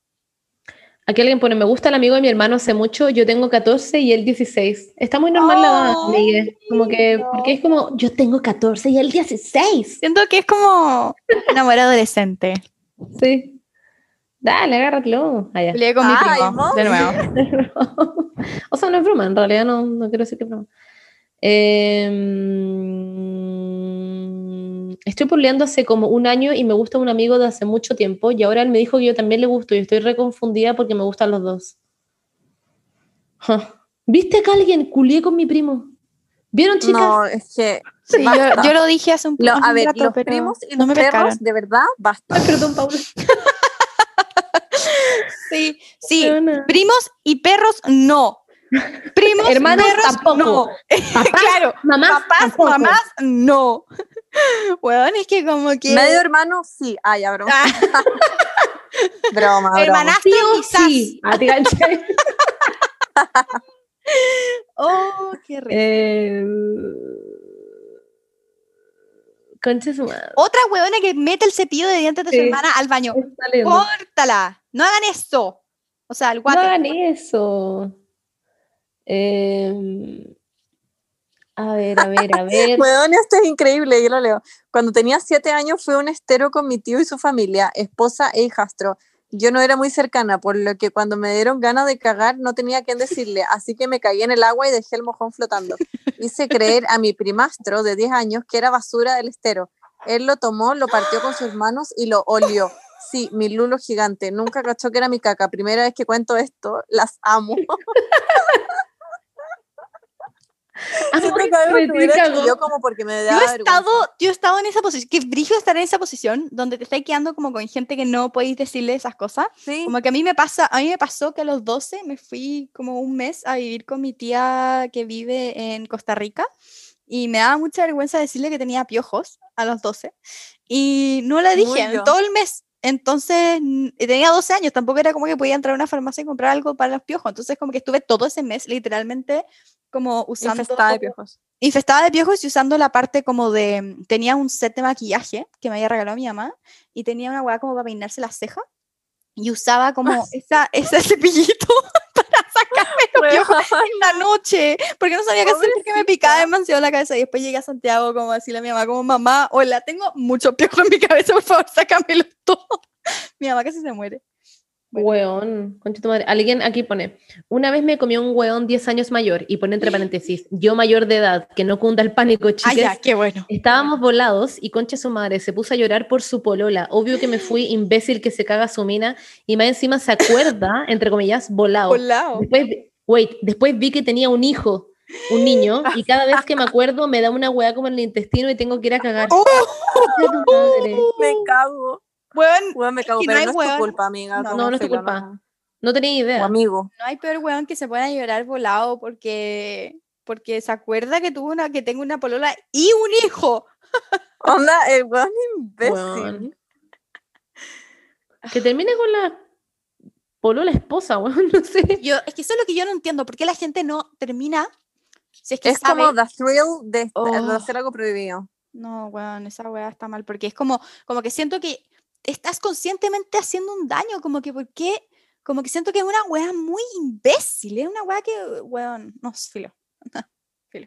Aquí alguien pone, me gusta el amigo de mi hermano hace mucho, yo tengo 14 y él 16. Está muy normal la edad, Ay, amigue. Como que, porque es como, yo tengo 14 y él 16. siento que es como un amor adolescente. Sí. Dale, agárratelo. Ah, ya. Peleé con mi primo, *laughs* de nuevo. o sea, no es broma, en realidad no, no quiero decir que es broma. Em, estoy peleando hace como un año y me gusta un amigo de hace mucho tiempo y ahora él me dijo que yo también le gusto y estoy reconfundida porque me gustan los dos. ¿Viste que alguien culié con mi primo? ¿Vieron, chicas? No, es que. Sí, yo, lo dije hace un, Lo- hace a un ver, rato, los pero primos y no los me perros, pescaron. de verdad, basta. Ay, perdón, Paula. *laughs* Sí, sí. Primos y perros, no. Primos, Hermanos, perros, tampoco. no. *laughs* claro. Mamás, Papás, tampoco. mamás, no. *laughs* Weón, es que como que... Medio hermano, sí. Ay, ya, broma. Ah, *laughs* broma, broma. hermanastro, quizás. sí. Ah, te ganché. Oh, qué rico. Eh, Concha su madre. Otra huevona que mete el cepillo de dientes de su Sí. hermana al baño. Córtala. No hagan eso. O sea, el No guate. hagan eso. Eh, a ver, a ver, a ver. Weón, esto es increíble, yo lo leo. Cuando tenía siete años fui a un estero con mi tío y su familia, esposa e hijastro. Yo no era muy cercana, por lo que cuando me dieron ganas de cagar no tenía quien decirle, así que me caí en el agua y dejé el mojón flotando. Hice creer a mi primastro de 10 años que era basura del estero. Él lo tomó, lo partió con sus manos y lo olió. Sí, mi lulo gigante. Nunca cachó que era mi caca. Primera vez que cuento esto, las amo. *laughs* Hubiera hecho yo como porque me Yo daba he, estado, yo he estado en esa posición, que brillo estar en esa posición donde te estáis quedando como con gente que no podéis decirle esas cosas. Sí. Como que a mí me pasa, a mí me pasó que a los 12 me fui como un mes a vivir con mi tía que vive en Costa Rica y me daba mucha vergüenza decirle que tenía piojos a los 12 y no le Muy dije en yo. todo el mes. Entonces, tenía 12 años, tampoco era como que podía entrar a una farmacia y comprar algo para los piojos. Entonces, como que estuve todo ese mes literalmente como usando Infestada de piojos. infestada de piojos y usando la parte como de. Tenía un set de maquillaje que me había regalado mi mamá y tenía una hueá como para peinarse las cejas. y usaba como *laughs* esa, ese cepillito *laughs* para sacarme los piojos en la noche, porque no sabía qué hacer porque me picaba demasiado la cabeza. Y después llegué a Santiago como a decirle a mi mamá, como mamá, hola, tengo mucho piojo en mi cabeza, por favor, sácamelo todo. *laughs* mi mamá casi se muere. Weón, concha tu madre. Alguien aquí pone, una vez me comió un weón 10 años mayor, y pone entre *gasps* paréntesis, yo mayor de edad, que no cunda el pánico, Ah, chicas. ya, qué bueno. Estábamos volados y concha su madre se puso a llorar por su polola. Obvio que me fui imbécil que se caga su mina y más encima se acuerda, entre comillas, volado. Volado. Después, wait, después vi que tenía un hijo, un niño, y cada vez que me acuerdo me da una weá como en el intestino y tengo que ir a cagar. *laughs* ¡Oh! Madre. Me cago. Weón, Weón, me cago, que no no es weón. tu culpa, amiga. No, no, no es tu culpa. No tenía O idea. amigo. no hay peor weón que se pueda llorar volado porque, porque se acuerda que tuvo una, que tengo una polola y un hijo. *laughs* Onda, el weón imbécil. Weón. Que termine con la polola esposa, weón, no sé. Yo, es que eso es lo que yo no entiendo, ¿por qué la gente no termina? Si es que Es sabe- como the thrill de, de Oh. hacer algo prohibido. No, weón, esa weá está mal, porque es como, como que siento que estás conscientemente haciendo un daño, como que, ¿por qué? Como que siento que es una weá muy imbécil, es una weá que, weón, no filo. *laughs*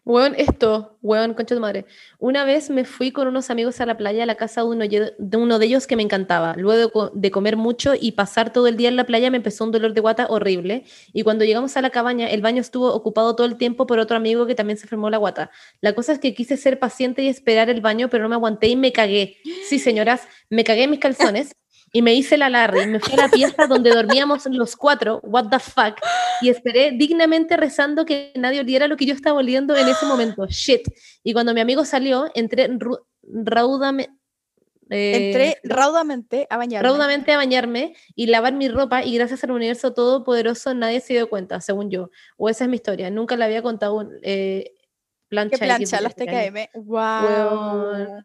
Weón, esto, weón, concha de madre. Una vez me fui con unos amigos a la playa a la casa de uno, de uno de ellos que me encantaba. Luego de comer mucho y pasar todo el día en la playa me empezó un dolor de guata horrible. Y cuando llegamos a la cabaña, el baño estuvo ocupado todo el tiempo por otro amigo que también se enfermó la guata. La cosa es que quise ser paciente y esperar el baño, pero no me aguanté y me cagué. Sí, señoras, me cagué en mis calzones. *laughs* Y me hice la Larry, me fui a la pieza donde dormíamos los cuatro, what the fuck, y esperé dignamente rezando que nadie oliera lo que yo estaba oliendo en ese momento, shit. Y cuando mi amigo salió, entré ru- raudame- eh, Entré raudamente a bañarme. raudamente a bañarme y lavar mi ropa y gracias al universo todopoderoso nadie se dio cuenta, según yo. O esa es mi historia, nunca la había contado eh, plancha. que plancha XD, las. TKM. Wow.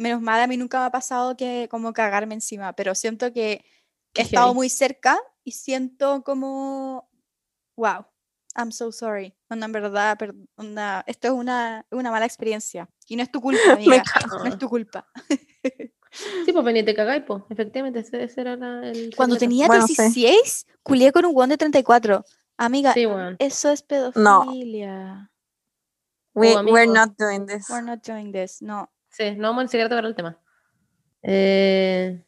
Menos mal, a mí nunca me ha pasado que como cagarme encima, pero siento que he estado muy cerca y siento como, wow, I'm so sorry. Onda, en verdad, onda, esto es una, una mala experiencia. Y no es tu culpa, *laughs* Me amiga. cago. No es tu culpa. *laughs* Sí, pues venite cagáis, pues. Efectivamente, ese, ese era la- el Cuando tenía Bueno, sí. 16, culié con un guan de 34. Amiga, Sí, weón. eso es No. pedofilia. We, Oh, we're not doing this. We're not doing this. No. Sí, no vamos a siquiera tocar el tema. Eh,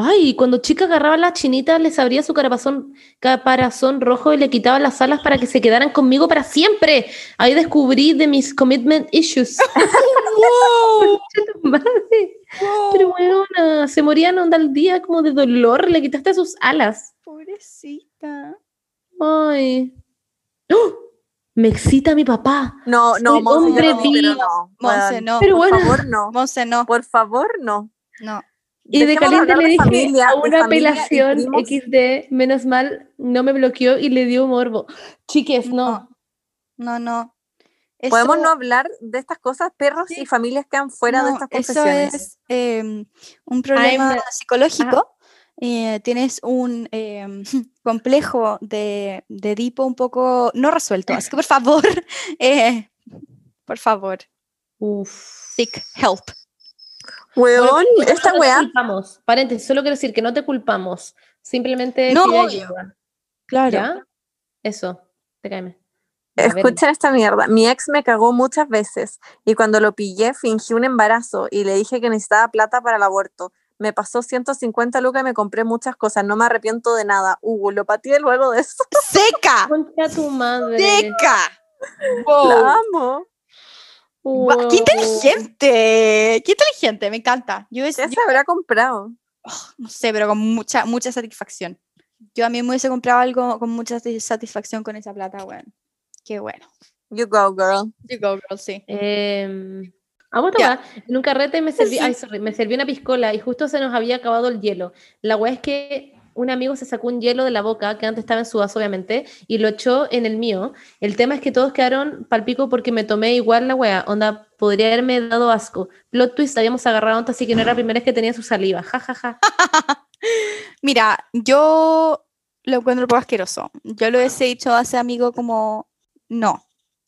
Ay, cuando chica agarraba a la chinita, les abría su caparazón, caparazón rojo y le quitaba las alas para que se quedaran conmigo para siempre. Ahí descubrí de mis commitment issues. *laughs* *laughs* Madre. Pero bueno, se morían onda al día como de dolor, le quitaste sus alas. Pobrecita. Ay. ¡Oh! Me excita mi papá. No, no, Monse, vi, pero no. Monse, no. Pero Por bueno. favor, no. Monse, no. Por favor, no. No. Y de caliente le de dije familia, a de una apelación. XD, menos mal, no me bloqueó y le dio morbo. Chiques, no. No, no. Podemos Eso- no hablar de estas cosas, perros Sí. y familias quedan fuera de no, estas Eso confesiones. es em, un problema I'm- psicológico. Eh, tienes un em, *laughs* complejo de, de Edipo un poco no resuelto. Así que por favor, *laughs* eh, por favor, Uf. seek help. Weón, Bueno, esta no weá. culpamos. Paréntesis, solo quiero decir que no te culpamos. Simplemente No, ayuda. Claro. ¿Ya? Eso. Te caeme. A ver, Escuchen esta mierda. Mi ex me cagó muchas veces y cuando lo pillé fingí un embarazo y le dije que necesitaba plata para el aborto. Me pasó 150 lucas y me compré muchas cosas. No me arrepiento de nada. Hugo, lo pateé luego de eso. ¡Seca! *laughs* Concha tu madre. ¡Seca! La Wow. amo. ¡Qué inteligente! ¡Qué inteligente! Me encanta. Yo, es, ¿Qué yo se habrá comprado? no sé, pero con mucha, mucha satisfacción. Yo a mí me hubiese comprado algo con mucha sati- satisfacción con esa plata, bueno. Qué bueno. You go, girl. You go, girl, sí. Eh, ah, Ya. va. En un carrete me serví, ay, sorry, me serví una piscola y justo se nos había acabado el hielo. La weá es que un amigo se sacó un hielo de la boca, que antes estaba en su vaso, obviamente, y lo echó en el mío. El tema es que todos quedaron palpico porque me tomé igual la weá. Onda, podría haberme dado asco. Plot twist, habíamos agarrado antes, así que no era la primera vez que tenía su saliva. Ja, ja, ja. *laughs* Mira, yo lo encuentro un poco asqueroso. Yo lo hubiese dicho a ese amigo como, no,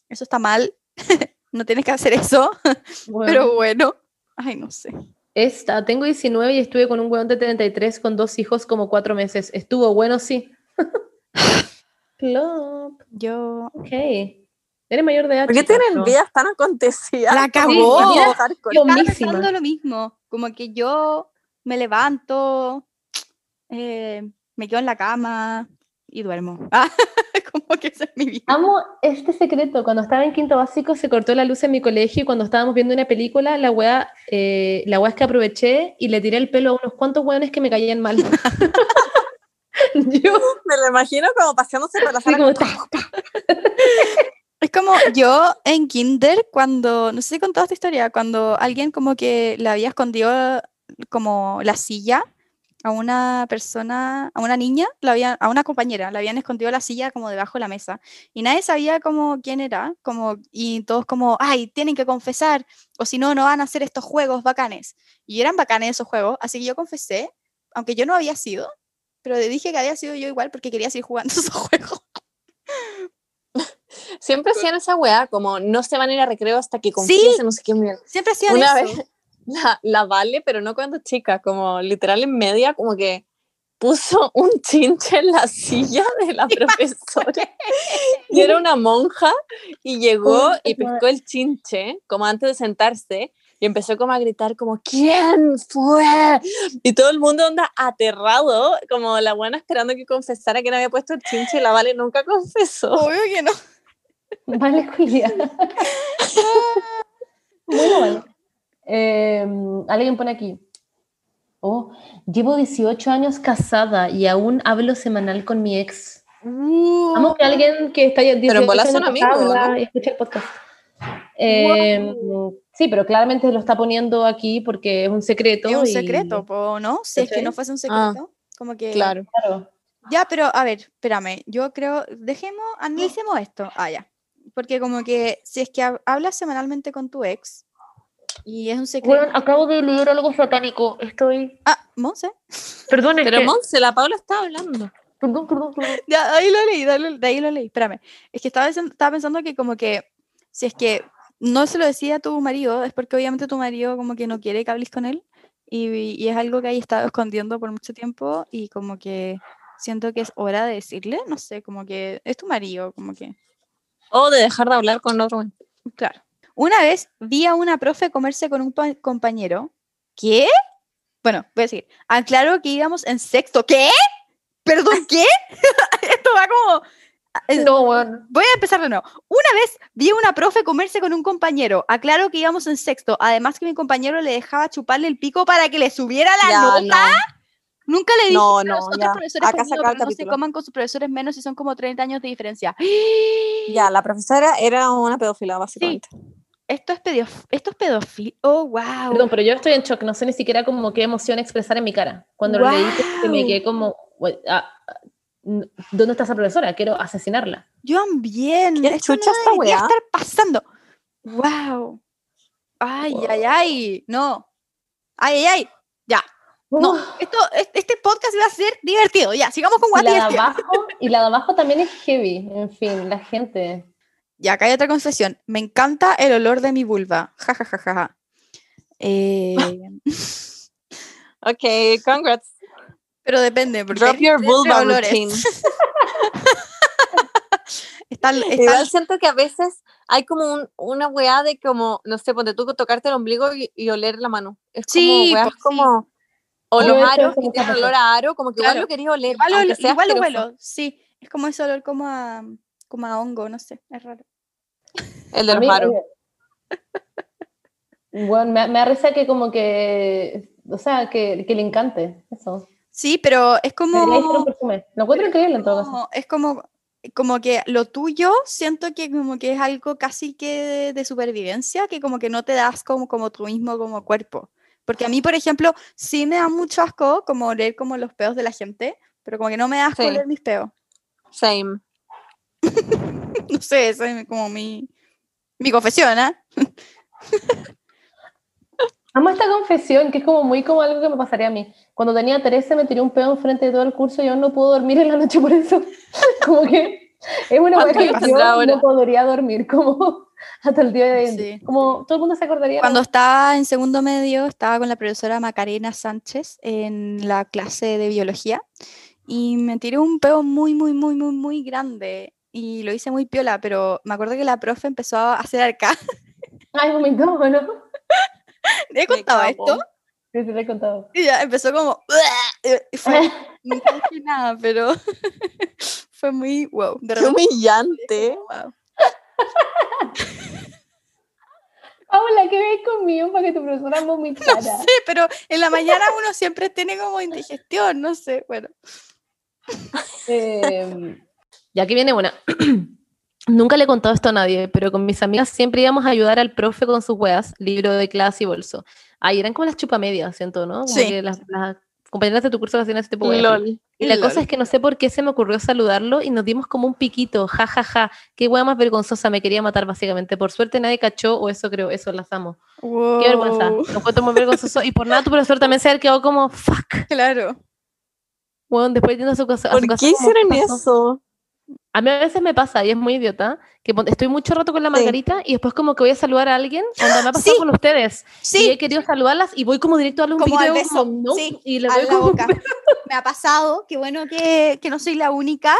eso está mal, *laughs* no tienes que hacer eso, *laughs* pero Bueno. bueno. Ay, no sé. Esta, tengo 19 y estuve con un weón de 33 con dos hijos como cuatro meses. Estuvo bueno, sí. *laughs* Plop. Yo. Ok. Eres mayor de edad. ¿Por qué tienen ¿no? vidas tan acontecidas? La acabó. vida Yo- pensando lo mismo. Como que yo me levanto, eh, me quedo en la cama y duermo. Ah, *laughs* como que esa es mi vida. Amo este secreto. Cuando estaba en quinto básico se cortó la luz en mi colegio y cuando estábamos viendo una película, la weá, eh, la weá es que aproveché y le tiré el pelo a unos cuantos weones que me caían mal. *laughs* Yo, Me lo imagino como paseándose por la sala. como. *laughs* Es como yo en kinder, cuando, no sé si contado esta historia, cuando alguien como que le había escondido como la silla a una persona, a una niña, la había, a una compañera, le habían escondido la silla como debajo de la mesa y nadie sabía como quién era, como, y todos como, ay, tienen que confesar, o si no, no van a hacer estos juegos bacanes. Y eran bacanes esos juegos, así que yo confesé, aunque yo no había sido, pero le dije que había sido yo igual porque quería seguir jugando *laughs* esos juegos. Siempre hacían esa weá, como no se van a ir a recreo hasta que confiesen, no sé qué mierda. Siempre hacían Una eso. vez la, la Vale, pero no cuando chica, como literal en media, como que puso *laughs* un chinche en la silla de la profesora y era una monja y llegó y pescó el chinche como antes de sentarse y empezó como a gritar como ¿quién fue? y todo el mundo anda aterrado como la buena esperando que confesara que no había puesto el chinche y la Vale nunca confesó Obvio que no. Vale, Julia. *laughs* Bueno, vale. Eh, alguien pone aquí. Oh, llevo 18 años casada y aún hablo semanal con mi ex. Vamos que alguien que está ya 18 en bola años son amigos, y escucha el podcast. Eh, Sí, pero claramente lo está poniendo aquí porque es un secreto. Es un y- secreto, po, ¿no? Si es que no fuese un Ah, secreto. como que. claro Claro. Ya, pero a ver, espérame. Yo creo. Dejemos, analicemos esto. Ah, ya. Porque como que si es que hab- hablas semanalmente con tu ex y es un secreto. Bueno, acabo de leer algo satánico. Estoy. Ah, Monse. Perdón, es pero que- Monse, la Paula está hablando Perdón, perdón, perdón. Ya, ahí lo leí, de ahí lo leí. Espérame. Es que estaba, pensando- estaba pensando que como que si es que no se lo decía a tu marido, es porque obviamente tu marido como que no quiere que hables con él y, y es algo que hay estado escondiendo por mucho tiempo y como que siento que es hora de decirle, no sé, como que es tu marido, como que, o de dejar de hablar con otro claro. Una vez vi a una profe comerse con un pa- compañero. ¿Qué? Bueno, voy a decir. Aclaro que íbamos en sexto. ¿Qué? ¿Perdón, *laughs* qué? *laughs* Esto va como... eh, No, bueno. Voy a empezar de nuevo. Una vez vi a una profe comerse con un compañero. Aclaro que íbamos en sexto. Además que mi compañero le dejaba chuparle el pico para que le subiera la Ya, nota. Nunca le dije No, a no, los otros ya. profesores Acá conmigo, pero no se coman con sus profesores menos si son como 30 años de diferencia. Ya, *gasps* la profesora era una pedófila, básicamente. Esto es pedof esto es pedofilia. Oh, wow. Perdón, pero yo estoy en shock, no sé ni siquiera como qué emoción expresar en mi cara. Cuando lo leí, que me quedé como, "Wait, ah, ah, ¿dónde está esa profesora? Quiero asesinarla. Yo también. ¿Qué Esto chucha no esta debería estar pasando. Wow. Ay, ay, ay. No. Ay, ay, ay. Ya. No, esto, es- este podcast iba a ser divertido. Ya, sigamos con Guati. la de abajo, y la de abajo también es heavy. En fin, la gente. Ya, acá hay otra confesión. Me encanta el olor de mi vulva. Ja, ja, ja, ja, ja. Eh, *laughs* Ok, congrats. pero depende, porque Drop your vulva routine. *laughs* Está, está- *laughs* Igual siento que a veces hay como un, una weá de como, no sé, ponte tú tocarte el ombligo y, y oler la mano. Es como, Sí, weas pues, sí. como, o los aros que tienen olor a aro, como que igual Claro. lo quería oler, igual, igual lo huelo, sí. Es como ese olor como a, como a hongo, no sé, es raro. El de los mí, aros. eh, Bueno, me, me risa que como que, o sea, que, que le encante eso. Sí, pero es como... Lo encuentro increíble en todo caso. es como, como que lo tuyo siento que como que es algo casi que de, de supervivencia, que como que no te das como, como tú mismo como cuerpo. Porque a mí, por ejemplo, sí me da mucho asco como oler como los peos de la gente, pero como que no me da asco Sí. oler mis peos. Same. No sé, esa es como mi, mi confesión, ¿ah? *laughs* Amo esta confesión, que es como muy como algo que me pasaría a mí. Cuando tenía 13 me tiré un pedo enfrente de todo el curso y yo no puedo dormir en la noche por eso. *laughs* como que es una ¿Cuántos cosa que yo ahora? no podría dormir. Como *laughs* hasta el día de hoy. Sí. Como todo el mundo se acordaría. Cuando estaba en segundo medio, estaba con la profesora Macarena Sánchez en la clase de biología y me tiré un peo muy, muy, muy, muy, muy grande y lo hice muy piola, pero me acuerdo que la profe empezó a hacer acá. *laughs* Ay, vomitó, ¿no? *laughs* ¿He contado esto? Sí, te lo he contado. Y ya empezó como... *laughs* y fue, dije nada, pero fue muy wow. De Qué repente, humillante. wow. Paula, ¿qué ves conmigo para que tu profesora vomitara? No sé, pero en la mañana uno siempre tiene como indigestión, no sé, bueno. Eh, ya que viene una. *clears throat* Nunca le he contado esto a nadie, pero con mis amigas siempre íbamos a ayudar al profe con sus weas, libro de clase y bolso. Ahí eran como las chupamedias, siento, ¿no? Como Sí. que las, las compañeras de tu curso hacían ese tipo de weas. Lol. Y la Lol. cosa es que no sé por qué se me ocurrió saludarlo y nos dimos como un piquito, ja, ja, ja. Qué wea más vergonzosa, me quería matar básicamente. Por suerte nadie cachó, o eso creo, eso las amo. Qué vergüenza, Wow. lo encuentro muy vergonzoso. Y por nada tu profesor también se había quedado como, fuck. Claro. Bueno, después yendo a su casa. a ¿Por su casa qué hicieron eso? A mí a veces me pasa, y es muy idiota, que estoy mucho rato con la Sí. margarita y después como que voy a saludar a alguien, onda, me ha pasado Sí. con ustedes. Y Sí, he querido saludarlas y voy como directo a darle un Como piquito al y hago como, beso, no, sí, y le la como boca. beso. Me ha pasado, qué bueno que, que no soy la única.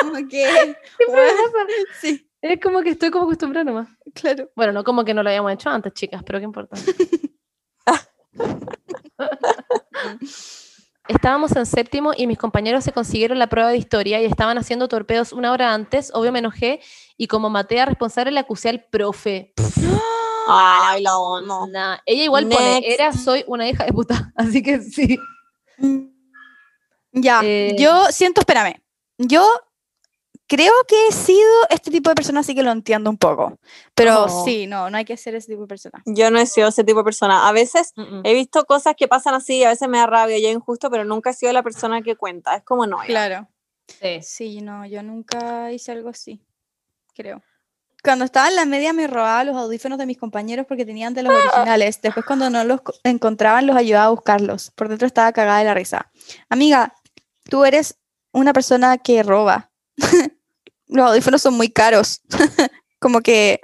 Como que, *laughs* Siempre me pasa. sí, Es como que estoy como acostumbrada nomás. claro. Bueno, no como que no lo hayamos hecho antes, chicas, pero qué importa. *laughs* *laughs* Estábamos en séptimo y mis compañeros se consiguieron la prueba de historia y estaban haciendo torpedos una hora antes. Obvio me enojé y como maté a responsable le acusé al profe. Ay, la. Nah, ella igual pone, era, soy una hija de puta. *laughs* Así que sí. Ya, Eh, yo siento, espérame, yo creo que he sido este tipo de persona, así que lo entiendo un poco. Pero Oh. sí, no, no hay que ser ese tipo de persona. Yo no he sido ese tipo de persona. A veces Mm, mm. he visto cosas que pasan así y a veces me da rabia y es injusto, pero nunca he sido la persona que cuenta. Es como no. ya. Claro. Sí. Sí, no, yo nunca hice algo así, creo. Cuando estaba en la media me robaba los audífonos de mis compañeros porque tenían de los originales. Después cuando no los co- encontraban los ayudaba a buscarlos. Por dentro estaba cagada de la risa. Amiga, tú eres una persona que roba. *laughs* los audífonos son muy caros. *laughs* Como que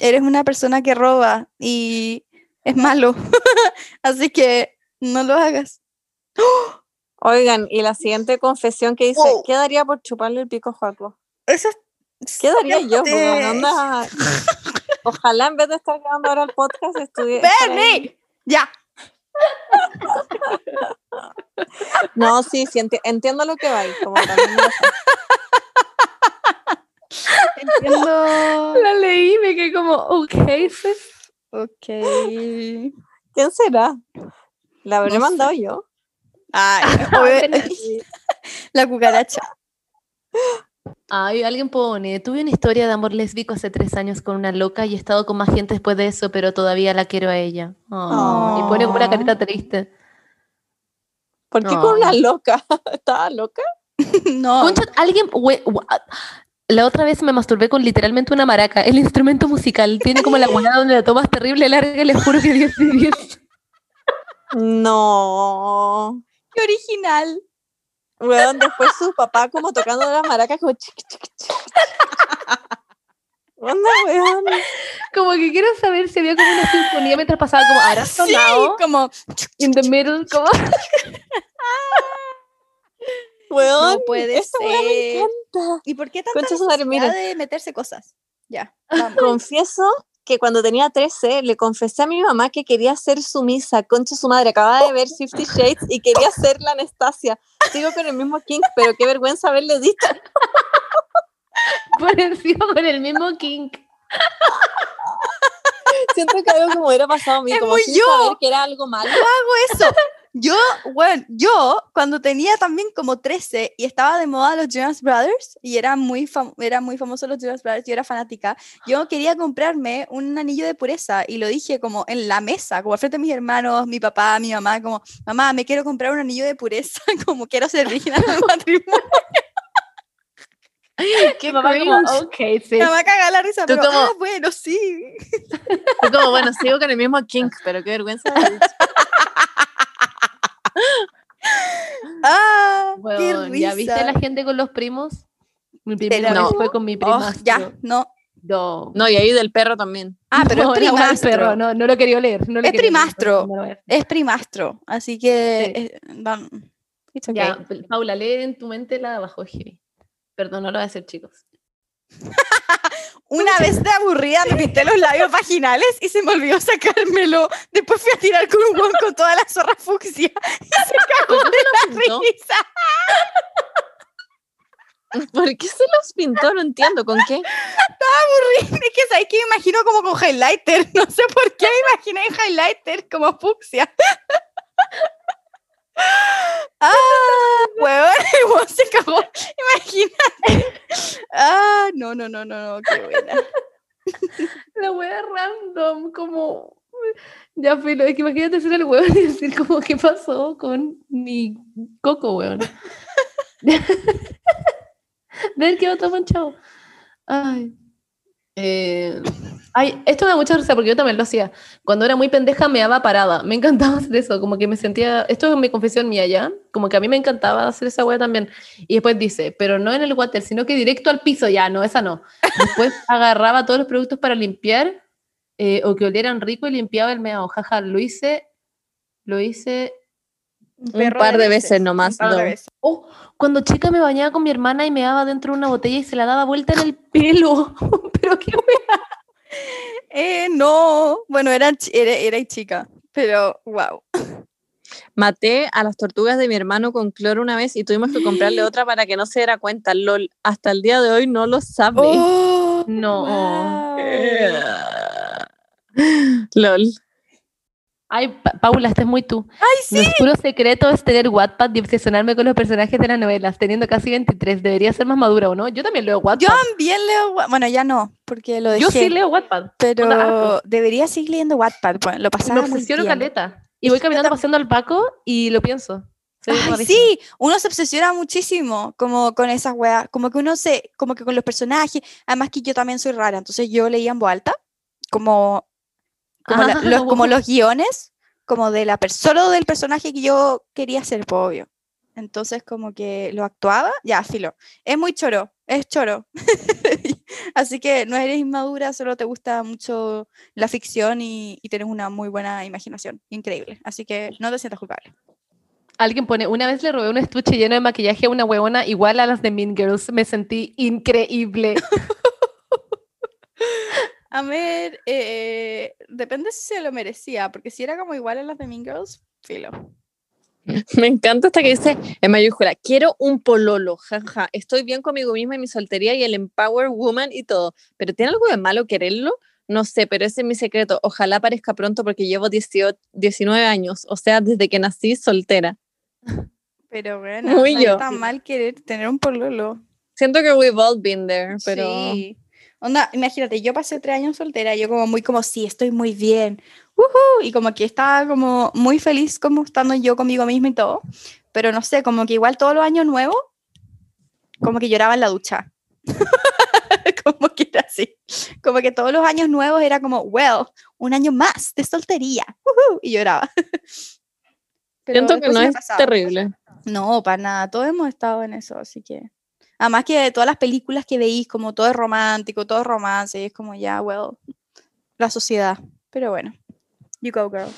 eres una persona que roba y es malo. *laughs* Así que no lo hagas. *gasps* Oigan, y la siguiente confesión que dice, Wow. ¿qué daría por chuparle el pico a Joaco? Eso es ¿Qué daría yo? Onda, *laughs* Ojalá en vez de estar grabando ahora el podcast ahí. ¡Bernie! Ya. No, sí, sí, enti- entiendo lo que va. ahí, Como también. Entiendo. La leí y me quedé como, ok, sis. Ok. ¿Quién será? ¿La habré No mandado yo? *laughs* Ay, Apenas. *laughs* la cucaracha. Ay, alguien pone, tuve una historia de amor lésbico hace tres años con una loca y he estado con más gente después de eso, pero todavía la quiero a ella. Y pone como una carita triste. ¿Por qué No. con una loca? *laughs* ¿Estaba loca? *laughs* No. Concha, alguien, we- wa- la otra vez me masturbé con literalmente una maraca, el instrumento musical. Tiene como la buena donde la tomas terrible larga y les juro que 10 de 10. No. Qué original. Weón, después su papá como tocando las maracas como chiqui, chiqui, chiqui. Onda, weón. Como que quiero saber si había como una sinfonía mientras pasaba como, ¿habrá Sí, sonado? como In the middle, como... Weón, no puede weá me ser. encanta. ¿Y por qué tanta Concha necesidad de meterse cosas? Ya. vamos. Confieso que cuando tenía 13 le confesé a mi mamá que quería ser sumisa. Concha su madre, acababa de ver Fifty Shades y quería ser la Anastasia. Sigo con el mismo King, pero qué vergüenza haberle dicho. *laughs* por encima con el mismo kink. Siento que algo como hubiera pasado a mí, Es como sin yo. saber que era algo malo. hago eso. Yo, bueno, yo cuando tenía también como 13 y estaba de moda los Jonas Brothers y era muy, era muy famoso los Jonas Brothers, yo era fanática, yo quería comprarme un anillo de pureza y lo dije como en la mesa, como al frente de mis hermanos, mi papá, mi mamá, como, mamá, me quiero comprar un anillo de pureza, *laughs* como quiero ser virgen al matrimonio. *laughs* Qué Mamá como, ok, sí. Mamá caga la risa, Tú pero como- ah, bueno, sí. Fue como, bueno, sigo con el mismo King, pero qué vergüenza. *laughs* dicho. Ah, Weón, qué risa. ¿Ya viste la gente con los primos? Mi vez vi. fue con mi Oh, prima. ya, no, No. No, y ahí del perro también. Ah, pero No, es primastro. perro, no, no lo quería leer. No lo Es quería primastro. no a leer. Es primastro. Así que. Sí. eh, okay. Ya, Paula, lee en tu mente la de abajo. Perdón, no lo voy a hacer, chicos. Una vez de aburrida me pinté los labios vaginales y se me olvidó sacármelo. Después fui a tirar con un hueón con toda la zorra fucsia y se *laughs* cagó de la pintó? risa. ¿Por qué se los pintó? No entiendo. ¿Con qué? Es que sabes que me imagino como con highlighter. No sé por qué me imaginé en highlighter como fucsia. Ah, huevón, *laughs* hueón se cagó. Imagínate. Ah, no, no, no, no, no, qué buena. La wea random, como. Ya, filo, es que imagínate ser el weón y decir, como, ¿qué pasó con mi coco, weón? *laughs* Ver que otro manchado. Ay. Eh, ay, esto me da mucha risa porque yo también lo hacía. Cuando era muy pendeja me daba parada. Me encantaba *laughs* hacer eso, como que me sentía. Esto es mi confesión mía ya. Como que a mí me encantaba hacer esa wea también. Y después dice, pero no en el water, sino que directo al piso. Ya, no, esa no. Después *laughs* agarraba todos los productos para limpiar eh, o que olieran rico y limpiaba el meado. Jaja, lo hice. Lo hice. Un par de veces nomás. Un par de no. veces. Oh, cuando chica me bañaba con mi hermana y me daba dentro de una botella y se la daba vuelta en el pelo. *laughs* pero qué wea. Eh, no. Bueno, era, era, era chica, pero wow. Maté a las tortugas de mi hermano con cloro una vez y tuvimos que comprarle *gasps* otra para que no se diera cuenta. LOL, hasta el día de hoy no lo sabe. Oh, No. *laughs* LOL. Ay, Pa- Paula, este es muy tú. Ay, sí. Mi oscuro secreto es tener Wattpad y obsesionarme con los personajes de las novelas, teniendo casi 23. Debería ser más madura, ¿o no? Yo también leo Wattpad. Yo también leo, bueno, ya no, porque lo dejé. Yo sí leo Wattpad. Pero debería seguir leyendo Wattpad. Bueno, lo Me pasaba muy obsesiono bien. caleta. Y voy caminando paseando al Paco y lo pienso. Ay, sí, uno se obsesiona muchísimo como con esas weas, como que uno se, como que con los personajes, además que yo también soy rara, entonces yo leía en voz alta, como, como, la- Ah, los, como los guiones, como de la persona solo del personaje que yo quería ser, pues, obvio. Entonces como que lo actuaba, ya, filo. Es muy choro, es choro. *laughs* Así que no eres inmadura, solo te gusta mucho la ficción y, y tienes una muy buena imaginación, increíble. Así que no te sientas culpable. Alguien pone, una vez le robé un estuche lleno de maquillaje a una huevona igual a las de Mean Girls. Me sentí increíble. *laughs* A ver, eh, depende si se lo merecía, porque si era como igual a las de Mean Girls, filo. *laughs* Me encanta esta que dice en mayúscula, quiero un pololo, jaja, estoy bien conmigo misma y mi soltería y el empower woman y todo, pero ¿tiene algo de malo quererlo? No sé, pero ese es mi secreto. Ojalá aparezca pronto porque llevo 18, 19 años, o sea, desde que nací soltera. Pero *laughs* bueno, Muy no yo. está mal querer tener un pololo. Siento que we've all been there, pero Sí. Onda, imagínate, yo pasé tres años soltera, yo como muy como, sí, estoy muy bien, ujú, y como que estaba como muy feliz como estando yo conmigo misma y todo, pero no sé, como que igual todos los años nuevos, como que lloraba en la ducha. *laughs* como que era así. Como que todos los años nuevos era como, well, un año más de soltería, ujú, y lloraba. Pero siento que no es pasaba. terrible. No, para nada, todos hemos estado en eso, así que... Además que todas las películas que veís, como todo es romántico, todo es romance, y es como ya, well, la sociedad. Pero bueno, you go, girl.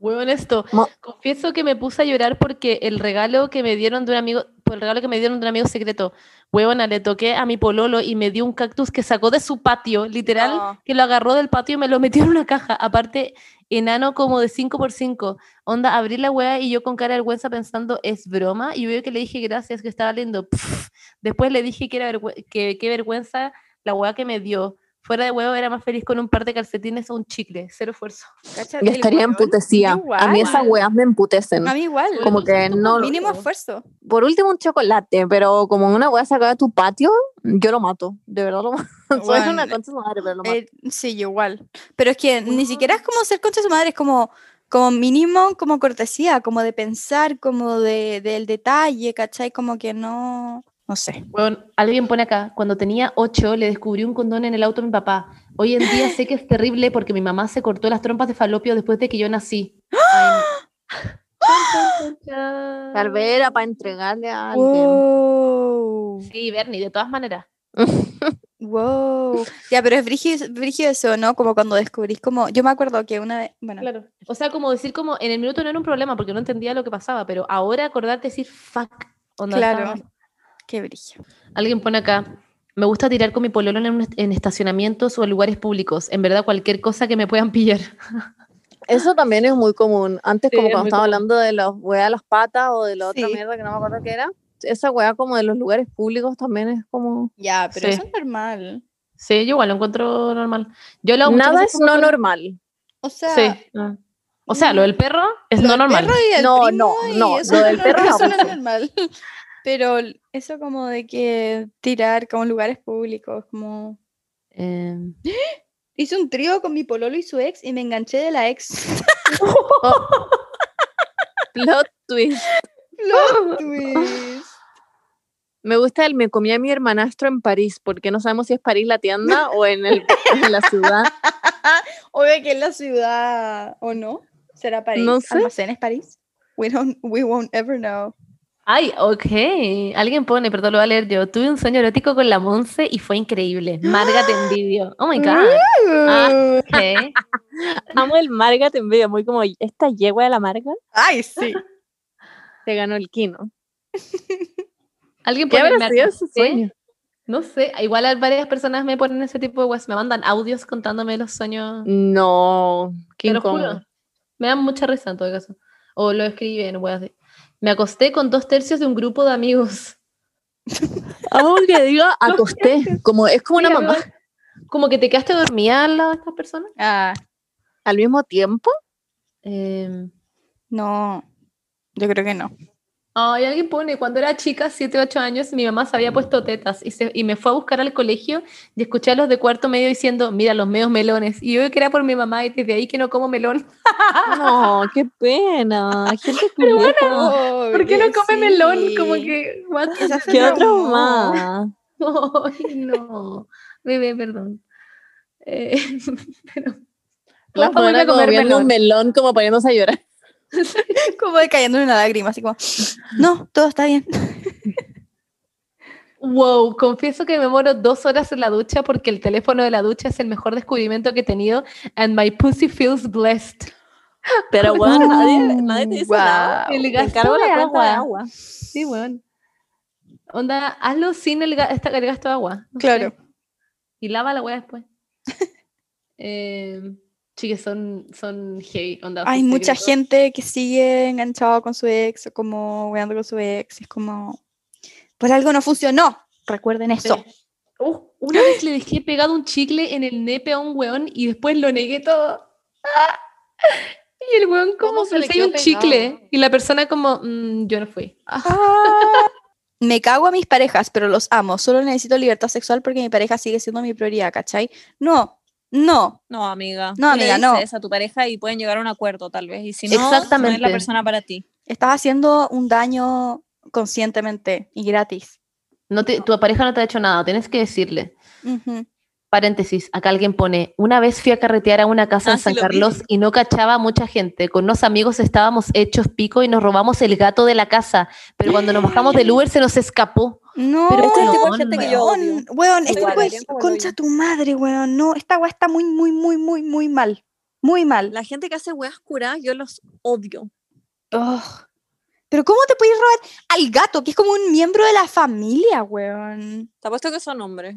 Huevón esto. Confieso que me puse a llorar porque el regalo que me dieron de un amigo, por el regalo que me dieron de un amigo secreto, huevona, le toqué a mi pololo y me dio un cactus que sacó de su patio, literal, No. que lo agarró del patio y me lo metió en una caja, aparte enano como de 5x5. Onda, abrí la wea y yo con cara de vergüenza pensando, es broma, y veo que le dije gracias, que estaba lindo. Después le dije que era que qué vergüenza la wea que me dio. Fuera de huevo era más feliz con un par de calcetines o un chicle, cero esfuerzo. ¿Cachai? Yo estaría emputecida. igual. A mí esas weas me emputecen. A mí igual. Como que no, Mínimo esfuerzo. por último un chocolate, pero como una wea sacada de tu patio, yo lo mato, de verdad lo *laughs* mato. Soy una Bueno, concha de su madre, pero lo mato. Eh, sí, yo igual. Pero es que ni siquiera es como ser concha de su madre, es como, como mínimo, como cortesía, como de pensar, como de, del detalle, ¿cachai? Como que no, no sé. Bueno, alguien pone acá, cuando tenía 8 le descubrí un condón en el auto a mi papá. Hoy en día sé que es terrible porque mi mamá se cortó las trompas de falopio después de que yo nací. Chan. Tal vez era para entregarle a alguien. Wow. Sí, Bernie, de todas maneras. *laughs* Wow. Ya, pero es brígido, brígido eso, ¿no? Como cuando descubrís como... Yo me acuerdo que una vez... Bueno, Claro. O sea, como decir como en el minuto no era un problema porque no entendía lo que pasaba, pero ahora acordarte decir fuck. onda, Claro. estaba- qué brillo. Alguien pone acá, me gusta tirar con mi pololo en, estacionamientos o en lugares públicos. En verdad, cualquier cosa que me puedan pillar. *laughs* Eso también es muy común. Antes, Sí, como es cuando común. hablando de los weas a las patas o de la otra Sí. mierda que no me acuerdo qué era. Esa wea como de los lugares públicos también es como... Ya, pero Sí. eso es normal. Sí, yo igual lo encuentro normal. Yo lo Nada es no normal. O sea, Sí. ah. O sea, lo del perro es lo no normal. perro y el No, primo no, y no, eso lo no del *laughs* es perro no, eso no es normal. Pero eso como de que tirar como lugares públicos, como... Eh, *gasps* Hice un trío con mi pololo y su ex y me enganché de la ex. *laughs* Plot twist. Plot twist. Me gusta el me comí a mi hermanastro en París, porque no sabemos si es París la tienda *laughs* o en, el, en la ciudad. *laughs* Obvio que es la ciudad, ¿o no? ¿Será París? No sé. ¿Almacenes París? We, don't, we won't ever know. Ay, ok. Alguien pone, perdón, lo voy a leer yo. Tuve un sueño erótico con la Monse y fue increíble. Marga te envidio. Oh my God. Ah. *laughs* Amo el Marga te muy como esta yegua de la Marga Ay, sí. *laughs* te ganó el kino. Alguien ¿Qué pone, me sido acosté. sueño? No sé, igual varias personas me ponen ese tipo de webs, me mandan audios contándome los sueños. No, qué Te lo juro. Me dan mucha risa en todo caso. O lo escriben, weas así. Me acosté con dos tercios de un grupo de amigos. *laughs* Amo que diga acosté, como es como una mamá. Como que te quedaste dormida al lado de estas personas. Ah, Al mismo tiempo, Eh, no. Yo creo que no. Ay, alguien pone, cuando era chica, 7, 8 años, mi mamá se había puesto tetas y, se- y me fue a buscar al colegio y escuché a los de cuarto medio diciendo, mira, los medios melones. Y yo que era por mi mamá y desde ahí que no como melón. no, qué pena. Gente. *laughs* ¿Por qué no come melón? Como que, what? Qué otro más. Ay, no. Bebé, perdón. Eh, *laughs* pero, La ¿cómo iba fuera a comer viendo un melón? melón como poniéndose a llorar. *laughs* Como de cayendo en una lágrima, así como, no, todo está bien. Wow, confieso que me muero dos horas en la ducha porque el teléfono de la ducha es el mejor descubrimiento que he tenido and my pussy feels blessed. Pero bueno, nadie, nadie te dice nada. El gasto de la de agua. agua. Sí, bueno. Onda, hazlo sin el, ga- esta- el gasto de agua. no Claro. sé. Y lava la hueá después. *laughs* eh, sí, que son, son heavy. Onda, Hay mucha secretos. gente que sigue enganchado con su ex o como weando con su ex. Es como, por algo no funcionó. Recuerden eso. Sí. Uh, una vez le dejé pegado un chicle en el nepe a un weón y después lo negué todo. ¡Ah! Y el weón como ¿Cómo se le pensé un chicle. Y la persona como, "Mm, yo no fui. Me cago a mis parejas, pero los amo. Solo necesito libertad sexual porque mi pareja sigue siendo mi prioridad, ¿cachai? No, no. No, amiga. No, Tú le amiga, no. dices a tu pareja y pueden llegar a un acuerdo, tal vez. Y si no, no es Exactamente. la persona para ti. Estás haciendo un daño conscientemente y gratis. No te- tu pareja no te ha hecho nada, tienes que decirle. Paréntesis, acá alguien pone, una vez fui a carretear a una casa Ah, en sí San vi. Carlos y no cachaba a mucha gente. Con unos amigos estábamos hechos pico y nos robamos el gato de la casa, pero cuando nos bajamos del *gasps* Uber se nos escapó. No, Pero Este es el tipo de weón, gente que yo odio. weón, weón, este tipo de el concha tu madre, weón. No, esta weá está muy, muy, muy, muy, muy mal. Muy mal. La gente que hace weas curadas, yo los odio. Ugh. Pero ¿cómo te puedes robar al gato, que es como un miembro de la familia, weón? Te apuesto que son hombres.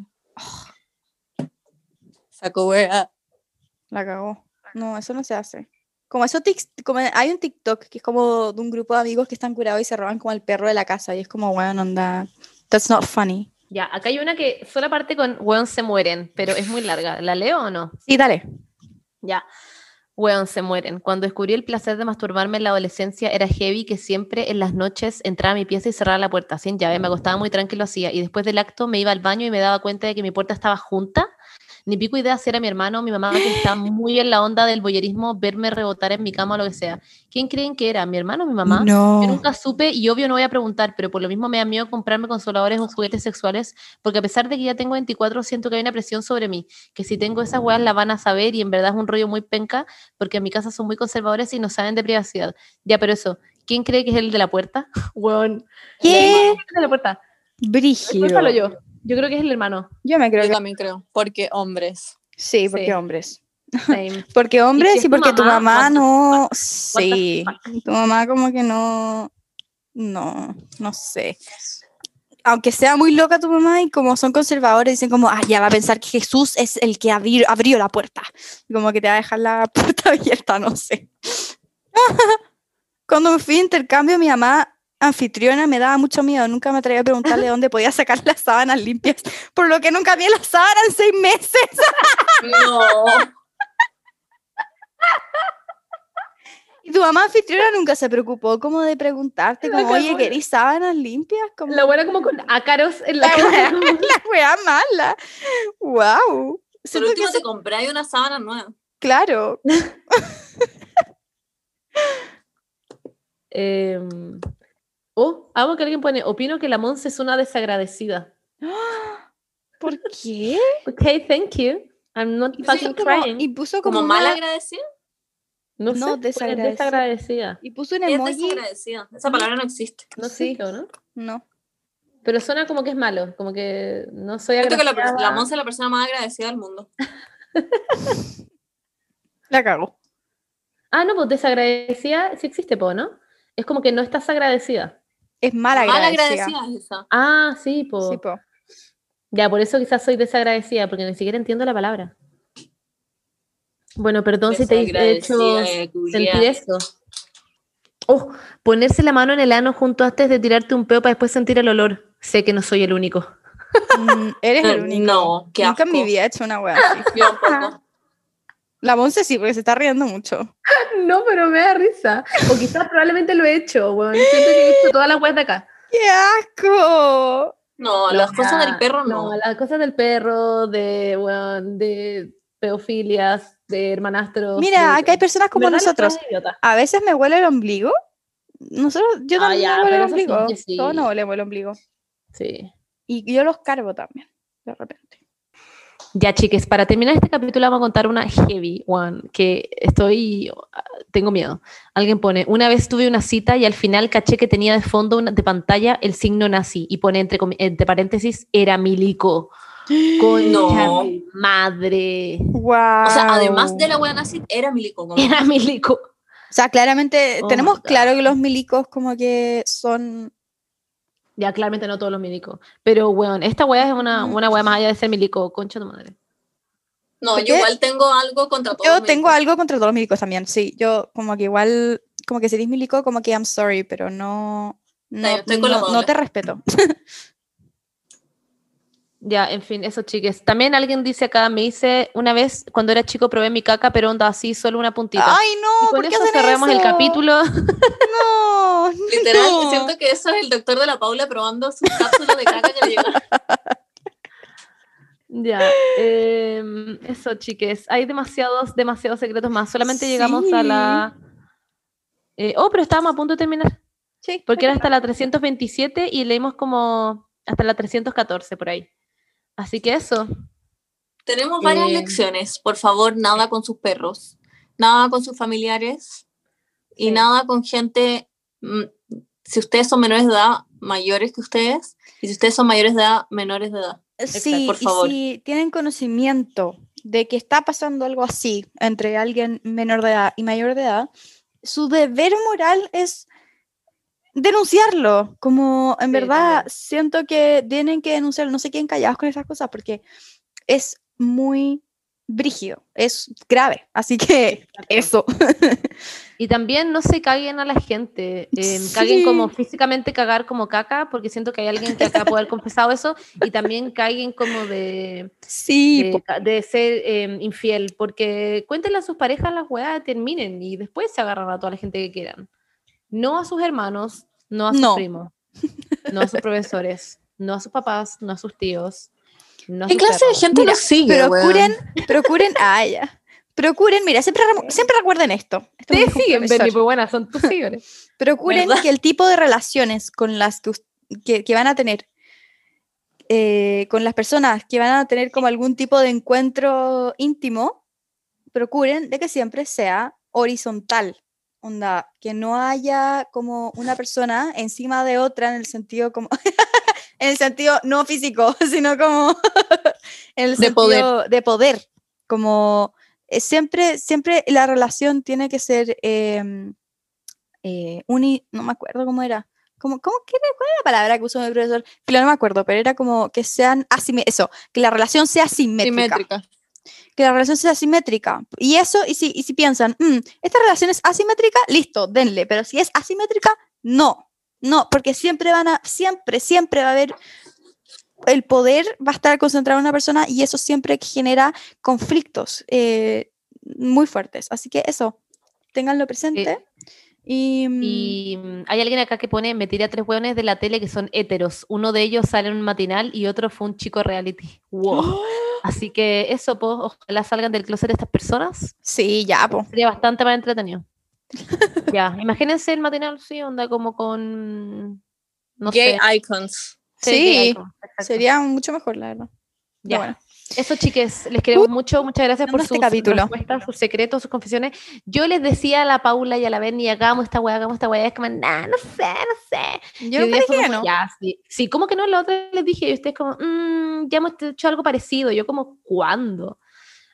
Saco wea. La cagó. No, eso no se hace. Como eso, como hay un TikTok que es como de un grupo de amigos que están curados y se roban como al perro de la casa y es como, weón, onda. That's not funny. Ya, acá hay una que solo parte con weón se mueren, pero es muy larga. ¿La leo o no? Sí, dale. Ya. Weón, se mueren. Cuando descubrí el placer de masturbarme en la adolescencia, era heavy que siempre en las noches entraba a mi pieza y cerraba la puerta sin llave. Me acostaba muy tranquilo hacía. Y después del acto me iba al baño y me daba cuenta de que mi puerta estaba junta. Ni pico idea si era mi hermano o mi mamá, que está *laughs* muy en la onda del boyerismo, verme rebotar en mi cama o lo que sea. ¿Quién creen que era? ¿Mi hermano o mi mamá? No. Yo nunca supe y obvio no voy a preguntar, pero por lo mismo me da miedo comprarme consoladores o juguetes sexuales, porque a pesar de que ya tengo 24, siento que hay una presión sobre mí, que si tengo esas weas la van a saber y en verdad es un rollo muy penca, porque en mi casa son muy conservadores y no saben de privacidad. Ya, pero eso, ¿quién cree que es el de la puerta? *laughs* Weón. ¿Qué? ¿Quién es el de la puerta? Brígido. Yo. Yo creo que es el hermano. Yo me creo Yo que también creo, porque hombres. sí, porque Sí. hombres. Same. *laughs* Porque hombres es y tu porque tu mamá, mamá what the no. Sí. Tu mamá como que no. No, no sé. Aunque sea muy loca tu mamá y como son conservadores, dicen como, ah, ya va a pensar que Jesús es el que abri- abrió la puerta. Y Como que te va a dejar la *laughs* puerta abierta, no sé. *laughs* Cuando me fui a intercambio, mi mamá anfitriona me daba mucho miedo. Nunca me atreví a preguntarle dónde podía sacar las sábanas limpias, por lo que nunca vi las sábanas en seis meses. No. *laughs* Y tu mamá anfitriona nunca se preocupó como de preguntarte, como, oye. ¿querís sábanas limpias? Como La buena como con ácaros en la la cara. wea, la wea mala. Wow. Por Siento que último, eso- te compráis una sábana nueva. claro. *laughs* Em, oh, amo que alguien pone, opino que la Monse es una desagradecida. *gasps* ¿Por qué? Ok, thank you. I'm not Sí, fucking Como- crying. y puso como, Como mal agradecida. no, no, sé, desagradecida. desagradecida. y puso un Es emoji. desagradecida. Esa palabra no existe. No Sí. sé, ¿no? No. Pero suena como que es malo, como que no soy Siento que la, la Monse es la persona más agradecida del mundo. *laughs* La cago. Ah, no, pues desagradecida sí existe, po, ¿no? Es como que no estás agradecida. Es mal Mal agradecida. es. Ah, sí, po. Sí, po. Ya, por eso quizás soy desagradecida, porque ni siquiera entiendo la palabra. Bueno, perdón si te he hecho eh, sentir eso. Oh, ponerse la mano en el ano junto antes de tirarte un peo para después sentir el olor. Sé que no soy el único. Mm, eres el *laughs* único. No, qué Nunca en mi asco. vida he hecho una wea así. Yo tampoco. La Monse sí, porque se está riendo mucho. *laughs* No, pero me da risa. O quizás probablemente lo he hecho, weón. Siento que he hecho todas las weas de acá. ¡Qué asco! No, las cosas del perro no. No, las cosas del perro, de, weón, de peofilias, de hermanastros. Mira, de- acá hay personas como nosotros. A veces me huele el ombligo. Nosotros, yo Ah, también ya, me huele el ombligo. sí. Todos nos olemos el ombligo. Sí. Y yo los cargo también, de repente. Ya, chiques, para terminar este capítulo vamos a contar una heavy one que estoy, tengo miedo. Alguien pone, una vez tuve una cita y al final caché que tenía de fondo una- de pantalla el signo nazi y pone entre, entre paréntesis, era milico. *gasps* Concha No. madre. Wow. O sea, además de la wea nazi, era milico. Era milico. *laughs* O sea, claramente Oh tenemos claro que los milicos como que son... Ya, claramente no todos los milicos. Pero, weón, esta wea es una, una wea más allá de ser milico. Concha tu madre. No, ¿Por yo igual tengo algo contra todos. Yo los tengo algo contra todos los milicos también, sí. Yo como que igual, como que si eres milico, como que I'm sorry, pero no... No, no- te respeto. *laughs* Ya, en fin, eso, chiques. También alguien dice acá, me dice, una vez cuando era chico probé mi caca, pero onda así, solo una puntita. Ay, y no, con ¿por qué eso hacen cerramos el capítulo. *laughs* No, Literal, *laughs* no. siento que eso es el doctor de la Paula probando sus cápsulas de caca que le llegó. *laughs* Ya, em, eso, chiques. Hay demasiados, demasiados secretos más. Solamente llegamos a la... eh, oh, pero estábamos a punto de terminar. Sí, Porque era hasta la 327 y leímos como hasta la 314 por ahí. Así que eso. Tenemos varias Eh, lecciones. Por favor, nada con sus perros, nada con sus familiares y nada con gente. mm, Si ustedes son menores de edad, mayores que ustedes, y si ustedes son mayores de edad, menores de edad. Sí, por y favor. si tienen conocimiento de que está pasando algo así entre alguien menor de edad y mayor de edad, su deber moral es denunciarlo. Como en Sí, verdad siento que tienen que denunciarlo, no se queden callados con esas cosas porque es muy brígido, es grave. Así que *laughs* eso. Y también no se caguen a la gente. em, Caguen como físicamente cagar como caca, porque siento que hay alguien que acá puede haber confesado eso. Y también caguen como de, Sí, de ser em, infiel, porque cuéntenle a sus parejas las weas, terminen y después se agarran a toda la gente que quieran. No a sus hermanos, no a sus No. primos, no a sus *laughs* profesores, no a sus papás, no a sus tíos. No a ¿Qué sus clase de gente Mira, nos sigue? procuren, weón? procuren, *laughs* ah, ya. Procuren, mira, siempre, recuerden esto. Esto Te siguen. Benny, pues buenas, son tus *laughs* seguidores. Procuren ¿Verdad? que el tipo de relaciones con las que, us- que, que van a tener, eh, con las personas que van a tener como algún tipo de encuentro íntimo, procuren de que siempre sea horizontal. Onda, que no haya como una persona encima de otra en el sentido como, *laughs* en el sentido no físico, *laughs* sino como *laughs* en el De sentido poder. de poder, como eh, siempre, siempre la relación tiene que ser em, eh, uni, no me acuerdo cómo era. Como, ¿cómo, qué ¿Cuál era la palabra que usó mi profesor? Filo, no me acuerdo, pero era como que sean asimétricas, eso, que la relación sea simétrica Simétrica. Que la relación sea simétrica. Y eso, y si, y si piensan, "Mm, esta relación es asimétrica, listo, denle. Pero si es asimétrica, no. No, porque siempre van a, siempre, siempre va a haber, el poder va a estar concentrado en una persona y eso siempre genera conflictos eh, muy fuertes. Así que eso, ténganlo presente. Y, mm, Y mm, hay alguien acá que pone, me tiré a tres hueones de la tele que son héteros. Uno de ellos sale en un matinal y otro fue un chico reality. Wow. *gasps* Así que eso, pues, ojalá salgan del closet estas personas. sí, ya, po. Sería bastante más entretenido. *laughs* ya, imagínense el matinal, sí, onda como con, no Gay sé. icons. Sí. Sería mucho mejor, la verdad. Ya. bueno. Eso, chiques, les queremos mucho. Muchas gracias por este sus capítulo. respuestas, sus secretos, sus confesiones. Yo les decía a la Paula y a la Benny, hagamos esta weá, hagamos esta weá. Es como, nah, no sé, no sé. Yo Y como, no. Ya, sí. Sí, como que no, la otra les dije, y ustedes como, "Mm, ya hemos hecho algo parecido. Yo como, ¿cuándo?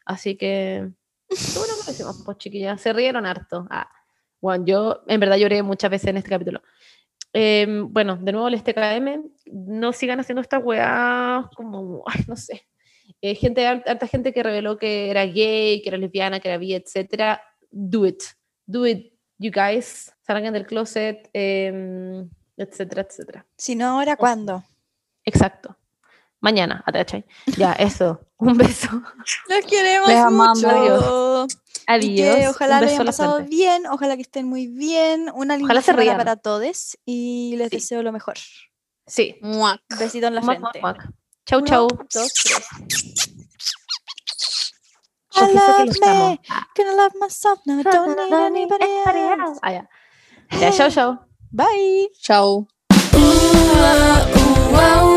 Así que, bueno lo hicimos, pues chiquillas. Se rieron harto. Ah, bueno, yo en verdad lloré muchas veces en este capítulo. Em, bueno, de nuevo el STKM, no sigan haciendo esta weá como, ay, *laughs* no sé. Eh, gente, harta gente que reveló que era gay, que era lesbiana, que era bi, etcétera. Do it. Do it, you guys. Salgan del closet, em, etcétera, etcétera. Si no, ahora, ¿cuándo? Exacto. Mañana, ¿cachai? Ya, eso. *laughs* Un beso. Los queremos Les amamos. mucho. Y Adiós. que ojalá lo hayan pasado bien, ojalá que estén muy bien. Una linda Ojalá se semana rían. para todos y les Sí. deseo lo mejor. Sí. Muac. Besito en la Muac, frente. muac, muac. Chau, Uno, chau. dos, tres. Que love amo. me. Gonna love myself now, don't need anybody else. Ah, ya. Ya, chau, chau. Bye. Ooh,